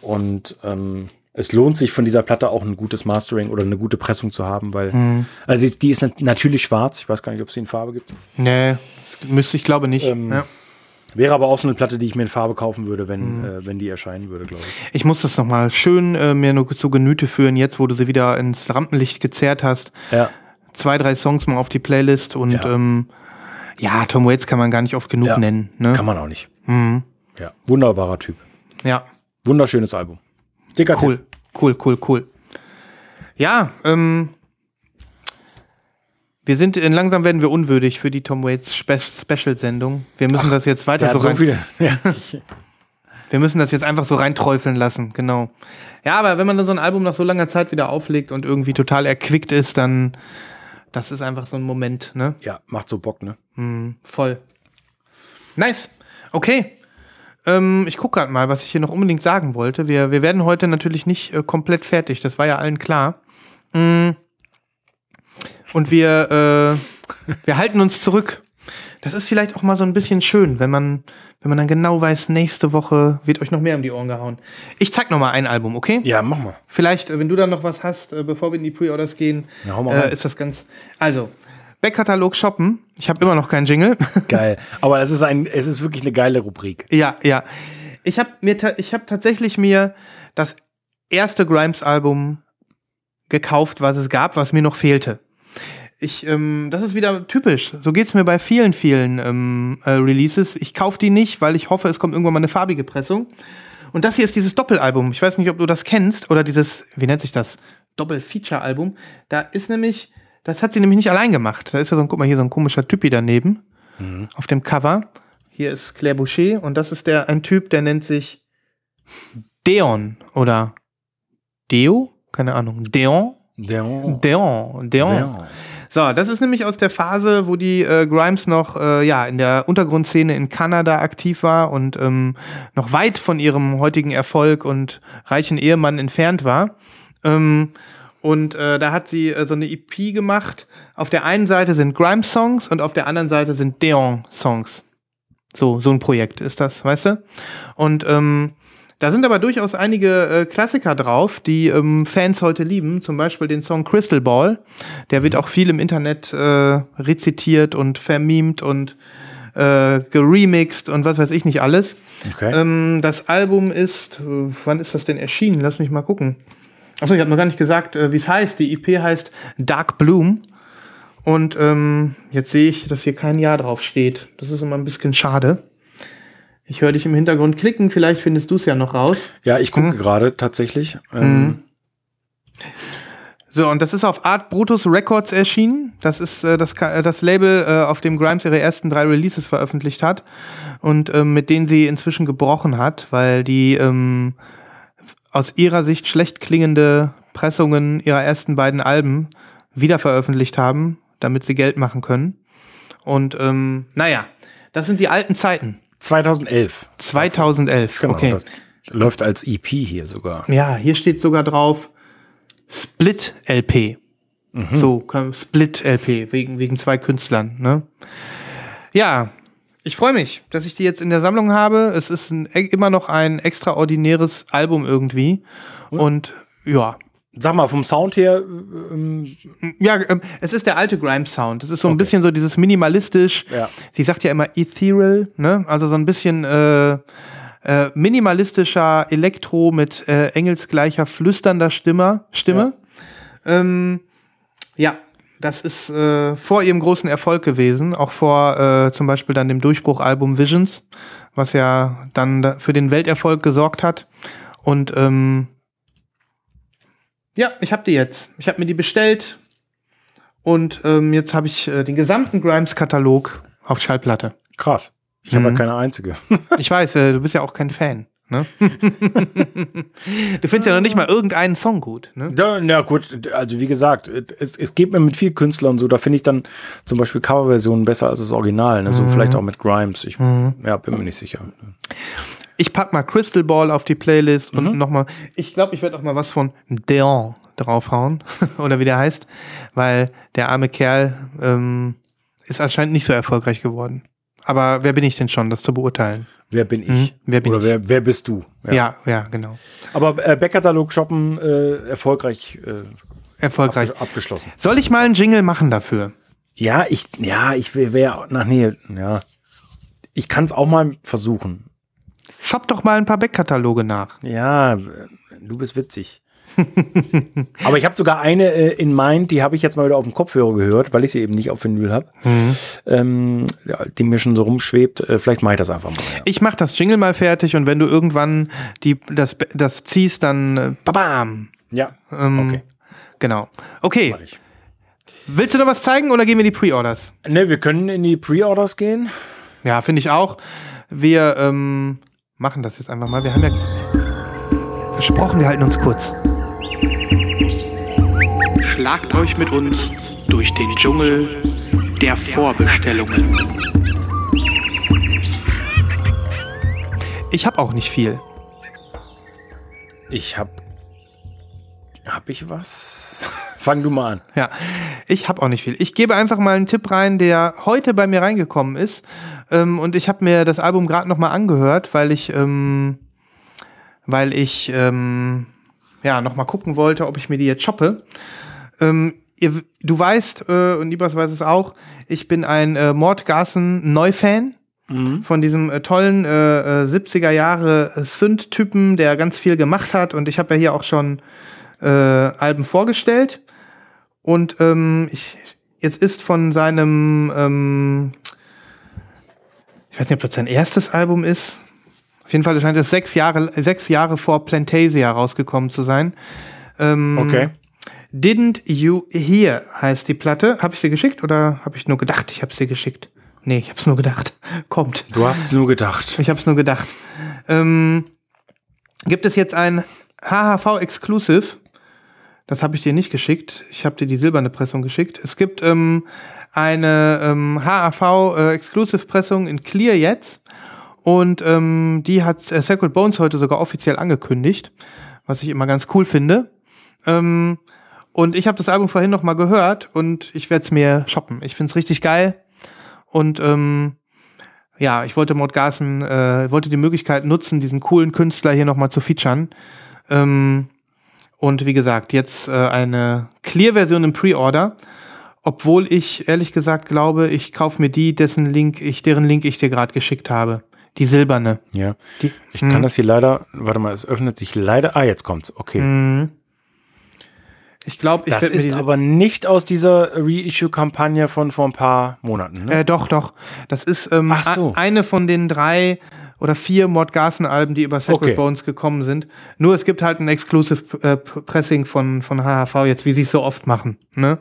C: Und ähm, es lohnt sich von dieser Platte auch ein gutes Mastering oder eine gute Pressung zu haben, weil also die, die ist nat natürlich schwarz. Ich weiß gar nicht, ob es die in Farbe gibt.
B: Nee, müsste ich glaube nicht.
C: Ähm,
B: ja.
C: Wäre aber auch so eine Platte, die ich mir in Farbe kaufen würde, wenn, äh, wenn die erscheinen würde, glaube ich.
B: Ich muss das nochmal schön äh, mir nur zu Genüte führen, jetzt wo du sie wieder ins Rampenlicht gezerrt hast.
C: Ja.
B: Zwei, drei Songs mal auf die Playlist und
C: Ja.
B: ähm, ja, Tom Waits kann man gar nicht oft genug
C: Ja.
B: nennen. Ne?
C: Kann man auch nicht. Ja. Wunderbarer Typ.
B: Ja,
C: Wunderschönes Album. Dicker Tipp.
B: cool, cool, cool, cool. Ja, ähm, wir sind, äh, langsam werden wir unwürdig für die Tom Waits Spe Special-Sendung. Wir müssen das jetzt weiter so
C: so
B: rein,
C: viele. Ja. (laughs)
B: wir müssen das jetzt einfach so reinträufeln lassen, genau. Ja, aber wenn man dann so ein Album nach so langer Zeit wieder auflegt und irgendwie total erquickt ist, dann, das ist einfach so ein Moment, ne?
C: ja, macht so Bock, ne?
B: Voll. Nice. Okay. Ähm, ich gucke gerade mal, was ich hier noch unbedingt sagen wollte. Wir, wir werden heute natürlich nicht äh, komplett fertig, das war ja allen klar. Mm. Und wir, äh, wir halten uns zurück. Das ist vielleicht auch mal so ein bisschen schön, wenn man, wenn man dann genau weiß, nächste Woche wird euch noch mehr um die Ohren gehauen. Ich zeig noch mal ein Album, okay?
C: Ja, mach mal.
B: Vielleicht, äh, wenn du dann noch was hast, äh, bevor wir in die Pre-Orders gehen,
C: Ja, hau mal rein.
B: äh, ist das ganz. Also, Backkatalog shoppen. Ich habe immer noch keinen Jingle. (laughs)
C: Geil. Aber es ist ein, es ist wirklich eine geile Rubrik.
B: ja, ja. Ich habe mir, ich habe tatsächlich mir das erste Grimes-Album gekauft, was es gab, was mir noch fehlte. Ich, ähm, das ist wieder typisch. So geht's mir bei vielen, vielen ähm, äh, Releases. Ich kaufe die nicht, weil ich hoffe, es kommt irgendwann mal eine farbige Pressung. Und das hier ist dieses Doppelalbum. Ich weiß nicht, ob du das kennst oder dieses, wie nennt sich das? Doppel-Feature-Album. Da ist nämlich, das hat sie nämlich nicht allein gemacht. Da ist ja so ein, guck mal hier, so ein komischer Typi daneben. Auf dem Cover. Hier ist Claire Boucher und das ist der, ein Typ, der nennt sich Deon oder Deo? Keine Ahnung. Deon?
C: Der,
B: Deon. Deon. So, das ist nämlich aus der Phase, wo die äh, Grimes noch äh, ja in der Untergrundszene in Kanada aktiv war und ähm, noch weit von ihrem heutigen Erfolg und reichen Ehemann entfernt war. Ähm, und äh, da hat sie äh, so eine EP gemacht. Auf der einen Seite sind Grimes-Songs und auf der anderen Seite sind Deon-Songs. So, so ein Projekt ist das, weißt du? Und ähm, da sind aber durchaus einige äh, Klassiker drauf, die ähm, Fans heute lieben. Zum Beispiel den Song Crystal Ball. Der wird auch viel im Internet äh, rezitiert und vermimt und äh, geremixed und was weiß ich nicht alles.
C: Okay.
B: Ähm, das Album ist, äh, wann ist das denn erschienen? Lass mich mal gucken. Achso, ich habe noch gar nicht gesagt, äh, wie es heißt. Die EP heißt Dark Bloom. Und ähm, jetzt sehe ich, dass hier kein Jahr drauf steht. Das ist immer ein bisschen schade. Ich höre dich im Hintergrund klicken, vielleicht findest du es ja noch raus.
C: ja, ich gucke gerade tatsächlich. Ähm,
B: So, und das ist auf Art Brutus Records erschienen. Das ist äh, das, äh, das Label, äh, auf dem Grimes ihre ersten drei Releases veröffentlicht hat und ähm, mit denen sie inzwischen gebrochen hat, weil die ähm, aus ihrer Sicht schlecht klingende Pressungen ihrer ersten beiden Alben wieder veröffentlicht haben, damit sie Geld machen können. Und ähm, naja, das sind die alten Zeiten.
C: 2011.
B: 2011,
C: Genau,
B: okay.
C: Läuft als EP hier sogar.
B: Ja, hier steht sogar drauf Split LP. So, Split LP, wegen, wegen zwei Künstlern. Ne? Ja, ich freue mich, dass ich die jetzt in der Sammlung habe. Es ist ein, e- immer noch ein extraordinäres Album irgendwie. Und ja,
C: Sag mal, vom Sound her, ähm,
B: ja, ähm, es ist der alte Grime-Sound. Es ist so ein bisschen so dieses minimalistisch.
C: Ja.
B: Sie sagt ja immer ethereal, ne? Also so ein bisschen äh, äh, minimalistischer Elektro mit äh, engelsgleicher flüsternder Stimme. Stimme. Ähm, ja, das ist äh, vor ihrem großen Erfolg gewesen, auch vor äh, zum Beispiel dann dem Durchbruchalbum Visions, was ja dann da für den Welterfolg gesorgt hat. Und ähm, ja, ich habe die jetzt. Ich habe mir die bestellt und ähm, jetzt habe ich äh, den gesamten Grimes-Katalog auf Schallplatte.
C: krass. Ich habe ja keine einzige.
B: Ich weiß, äh, du bist ja auch kein Fan. Ne? (laughs) du findest ja noch nicht mal irgendeinen Song gut. Ne?
C: Ja, na gut, also wie gesagt, es, es geht mir mit viel Künstlern so, da finde ich dann zum Beispiel Coverversionen besser als das Original. Ne? So vielleicht auch mit Grimes. Ich ja, bin mir nicht sicher.
B: Ich pack mal Crystal Ball auf die Playlist und noch mal. Ich glaube, ich werde auch mal was von Deon draufhauen (laughs) oder wie der heißt, weil der arme Kerl ähm, ist anscheinend nicht so erfolgreich geworden. Aber wer bin ich denn schon, das zu beurteilen?
C: Wer bin ich?
B: Mhm. Wer bin
C: Oder
B: ich?
C: Wer, wer bist du?
B: Ja, ja, genau.
C: Aber äh, Backkatalog shoppen äh, erfolgreich äh,
B: Erfolgreich.
C: abge- abgeschlossen.
B: Soll ich mal einen Jingle machen dafür?
C: Ja, ich, ja, ich wäre, nach nee, ja. Ich kann es auch mal versuchen.
B: Shop doch mal ein paar Backkataloge nach.
C: Ja, du bist witzig. (laughs) Aber ich habe sogar eine äh, in Mind, die habe ich jetzt mal wieder auf dem Kopfhörer gehört, weil ich sie eben nicht auf Vinyl habe, ähm, ja, die mir schon so rumschwebt. Äh, vielleicht mache ich das einfach mal. Ja.
B: Ich mach das Jingle mal fertig und wenn du irgendwann die, das, das ziehst, dann äh, babam.
C: ja.
B: Ähm,
C: okay.
B: Genau. Okay. Willst du noch was zeigen oder gehen wir in die Pre-Orders?
C: Ne, wir können in die Pre-Orders gehen.
B: Ja, finde ich auch. Wir ähm, machen das jetzt einfach mal. Wir haben ja versprochen, wir halten uns kurz. Schlagt euch mit uns durch den Dschungel der Vorbestellungen. Ich habe auch nicht viel.
C: Ich habe, hab ich was? (laughs) Fang du mal an.
B: Ja, ich habe auch nicht viel. Ich gebe einfach mal einen Tipp rein, der heute bei mir reingekommen ist. Ähm, und ich habe mir das Album gerade noch mal angehört, weil ich, ähm, weil ich ähm, ja noch mal gucken wollte, ob ich mir die jetzt shoppe. Ähm, ihr, du weißt äh, und Libas weiß es auch. Ich bin ein äh, Mordgassen Neufan von diesem äh, tollen äh, äh, 70er Jahre Synth-Typen, der ganz viel gemacht hat. Und ich habe ja hier auch schon äh, Alben vorgestellt. Und ähm, ich, jetzt ist von seinem, ähm, ich weiß nicht, ob das sein erstes Album ist. Auf jeden Fall scheint es sechs Jahre, sechs Jahre vor Plantasia rausgekommen zu sein. Ähm,
C: Okay.
B: Didn't You Hear heißt die Platte. Habe ich sie geschickt oder habe ich nur gedacht, ich habe sie geschickt? Nee, ich habe es nur gedacht. (laughs) Kommt.
C: Du hast es nur gedacht.
B: Ich habe es nur gedacht. Ähm, gibt es jetzt ein HHV Exclusive? Das habe ich dir nicht geschickt. Ich habe dir die silberne Pressung geschickt. Es gibt ähm, eine ähm, HAV äh, Exclusive Pressung in Clear jetzt und ähm, die hat äh, Sacred Bones heute sogar offiziell angekündigt, was ich immer ganz cool finde. Ähm, und ich habe das Album vorhin noch mal gehört und ich werde es mir shoppen. Ich finde es richtig geil und ähm, ja, ich wollte Mordgassen, äh, wollte die Möglichkeit nutzen, diesen coolen Künstler hier nochmal zu featuren. Ähm, und wie gesagt, jetzt äh, eine Clear-Version im Pre-Order. Obwohl ich ehrlich gesagt glaube, ich kaufe mir die, dessen Link ich, deren Link ich dir gerade geschickt habe. Die silberne.
C: Ja.
B: Die,
C: Ich kann das hier leider, warte mal, es öffnet sich leider. Ah, jetzt kommt's. Okay.
B: Ich glaube, ich
C: Das ist aber nicht aus dieser Reissue-Kampagne von vor ein paar Monaten, ne?
B: Äh, doch, doch. Das ist ähm,
C: so.
B: eine von den drei oder vier Mordgassen-Alben, die über Sacred
C: Okay.
B: Bones gekommen sind. Nur es gibt halt ein Exclusive äh, Pressing von, von HHV jetzt, wie sie es so oft machen. Ne?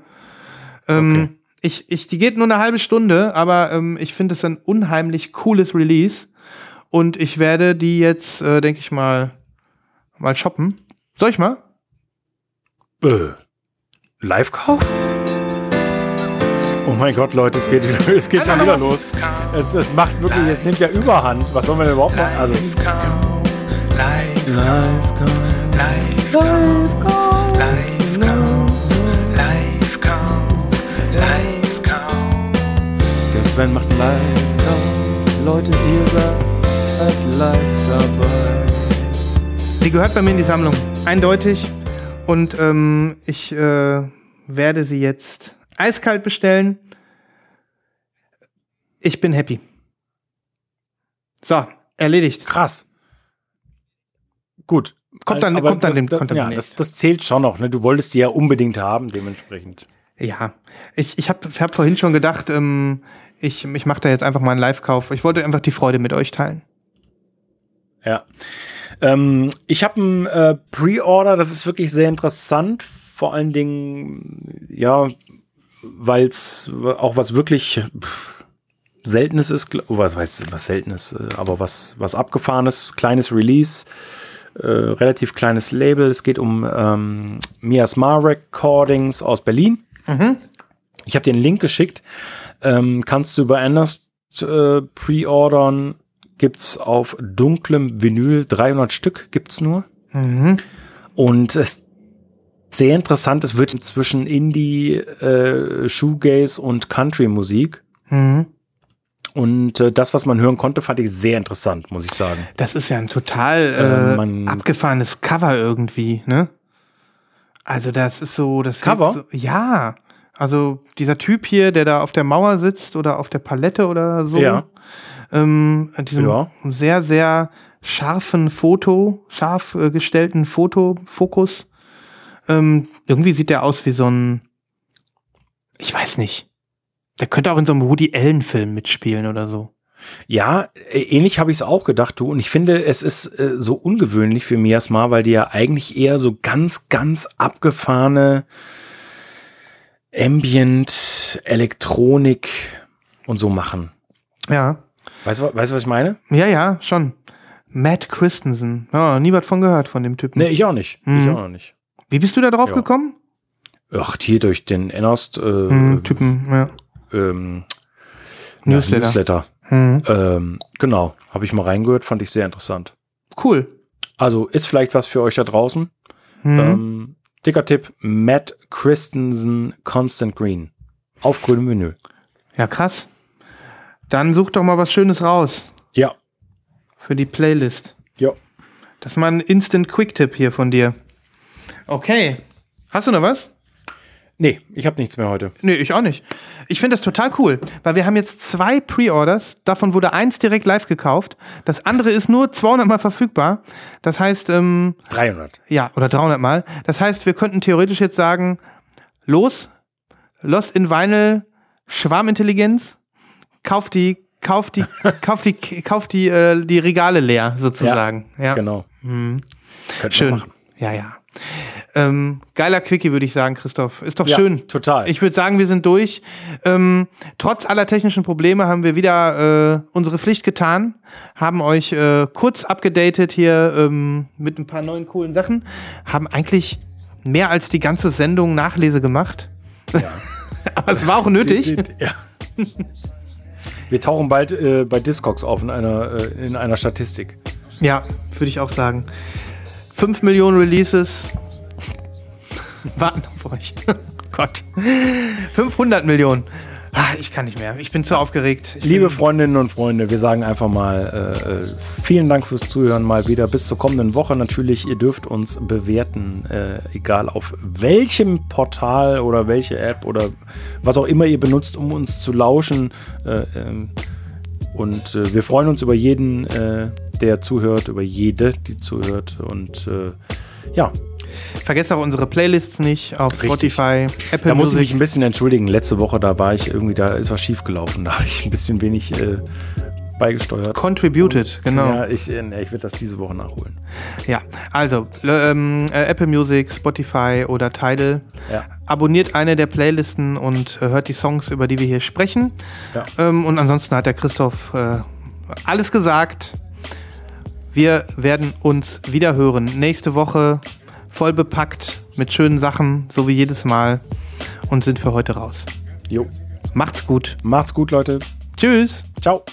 B: Ähm, ich, ich, die geht nur eine halbe Stunde, aber ähm, ich finde es ein unheimlich cooles Release. Und ich werde die jetzt, äh, denke ich mal, mal shoppen. Soll ich mal?
C: Äh, Live-Kauf? Oh mein Gott, Leute, es geht, (laughs) es geht mal wieder los. Es, es macht wirklich, es nimmt ja Überhand. Was sollen wir denn überhaupt machen? Also. Der Sven macht live Leute, ihr seid live dabei.
B: Sie gehört bei mir in die Sammlung, eindeutig. Und ähm, ich äh, werde sie jetzt eiskalt bestellen. Ich bin happy. So, erledigt.
C: Krass. Gut.
B: Kommt dann,
C: Aber
B: kommt dann,
C: das,
B: dem,
C: das,
B: kommt dann
C: ja, das, das zählt schon noch. Ne? Du wolltest die ja unbedingt haben, dementsprechend.
B: Ja, ich, ich habe hab vorhin schon gedacht, ähm, ich, ich mache da jetzt einfach mal einen Live-Kauf. Ich wollte einfach die Freude mit euch teilen.
C: Ja. Ähm, ich habe ein äh, Pre-Order, das ist wirklich sehr interessant. Vor allen Dingen, ja, weil es auch was wirklich Seltenes ist, was heißt was Seltenes, äh, aber was, was Abgefahrenes, kleines Release, äh, relativ kleines Label. Es geht um ähm, Miasma Recordings aus Berlin. Ich habe dir einen Link geschickt. Ähm, kannst du über Anders äh, pre-ordern. Gibt's auf dunklem Vinyl 300 Stück gibt's nur. Und es ist sehr interessant. Es wird inzwischen Indie, äh, Shoegaze und Country Musik.
B: Mhm.
C: Und äh, das, was man hören konnte, fand ich sehr interessant, muss ich sagen.
B: Das ist ja ein total
C: Äh,
B: äh, abgefahrenes Cover irgendwie, ne? Also das ist so, das
C: Cover?
B: So, ja, also dieser Typ hier, der da auf der Mauer sitzt oder auf der Palette oder so,
C: Ja.
B: Ähm, diesem
C: Ja.
B: sehr sehr scharfen Foto, scharf äh, gestellten Fotofokus, ähm, irgendwie sieht der aus wie so ein, ich weiß nicht, der könnte auch in so einem Woody Allen Film mitspielen oder so.
C: Ja, äh, ähnlich habe ich es auch gedacht, du. Und ich finde, es ist äh, so ungewöhnlich für Miasma, weil die ja eigentlich eher so ganz, ganz abgefahrene Ambient, Elektronik und so machen.
B: Ja.
C: Weißt du, weißt was ich meine?
B: Ja, ja, schon. Matt Christensen. Ja, nie was von gehört von dem Typen.
C: Nee, ich auch nicht.
B: Mhm.
C: Ich auch noch nicht.
B: Wie bist du da drauf
C: Ja.
B: gekommen?
C: Ach, hier durch den Ennerst äh,
B: Hm, Typen, ja.
C: ähm,
B: Newsletter.
C: Ja, Newsletter.
B: Hm.
C: Ähm, genau, habe ich mal reingehört, fand ich sehr interessant.
B: Cool.
C: Also ist vielleicht was für euch da draußen.
B: Hm.
C: Ähm, dicker Tipp, Matt Christensen Constant Green. Auf grünem Menü.
B: Ja, krass. Dann such doch mal was Schönes raus
C: Ja.
B: für die Playlist.
C: Ja.
B: Das ist mal ein Instant Quick-Tipp hier von dir. Okay. Hast du noch was?
C: Nee, ich habe nichts mehr heute.
B: Nee, ich auch nicht. Ich finde das total cool, weil wir haben jetzt zwei Pre-Orders. Davon wurde eins direkt live gekauft. Das andere ist nur 200 Mal verfügbar. Das heißt, ähm,
C: 300.
B: Ja, oder 300 Mal. Das heißt, wir könnten theoretisch jetzt sagen, los, Lost in Vinyl, Schwarmintelligenz, kauf die, kauf die, (laughs) kauf die, kauf die, äh, die Regale leer, sozusagen. Ja,
C: Genau. Könnten wir
B: schön.
C: machen.
B: Ja, ja. Ähm, geiler Quickie, würde ich sagen, Christoph. Ist doch
C: Ja,
B: schön.
C: total.
B: Ich würde sagen, wir sind durch. Ähm, trotz aller technischen Probleme haben wir wieder äh, unsere Pflicht getan, haben euch äh, kurz abgedatet hier ähm, mit ein paar neuen coolen Sachen, haben eigentlich mehr als die ganze Sendung Nachlese gemacht. (laughs) Aber es war auch nötig.
C: Ja. (laughs) Wir tauchen bald äh, bei Discogs auf in einer, äh, in einer Statistik.
B: Ja, würde ich auch sagen. 5 Millionen Releases warten auf euch. (laughs) Oh Gott. 500 Millionen. Ah, ich kann nicht mehr. Ich bin zu aufgeregt. Ich
C: Liebe Freundinnen und Freunde, wir sagen einfach mal äh, äh, vielen Dank fürs Zuhören mal wieder. Bis zur kommenden Woche natürlich. Ihr dürft uns bewerten, äh, egal auf welchem Portal oder welche App oder was auch immer ihr benutzt, um uns zu lauschen. Äh, ähm, und äh, wir freuen uns über jeden, äh, der zuhört, über jede, die zuhört. Und ja,
B: vergesst auch unsere Playlists nicht auf
C: Richtig.
B: Spotify, Apple
C: da muss ich mich
B: Music.
C: ein bisschen entschuldigen. Letzte Woche, da war ich irgendwie, da ist was schief gelaufen. Da habe ich ein bisschen wenig äh, beigesteuert.
B: Contributed, genau.
C: Ja, ich, äh, ich werde das diese Woche nachholen.
B: Ja, also ähm, äh, Apple Music, Spotify oder Tidal.
C: Ja.
B: Abonniert eine der Playlisten und äh, hört die Songs, über die wir hier sprechen.
C: Ja.
B: Ähm, und ansonsten hat der Christoph äh, alles gesagt. Wir werden uns wieder hören. Nächste Woche voll bepackt mit schönen Sachen, so wie jedes Mal. Und sind für heute raus.
C: Jo.
B: Macht's gut.
C: Macht's gut, Leute.
B: Tschüss.
C: Ciao.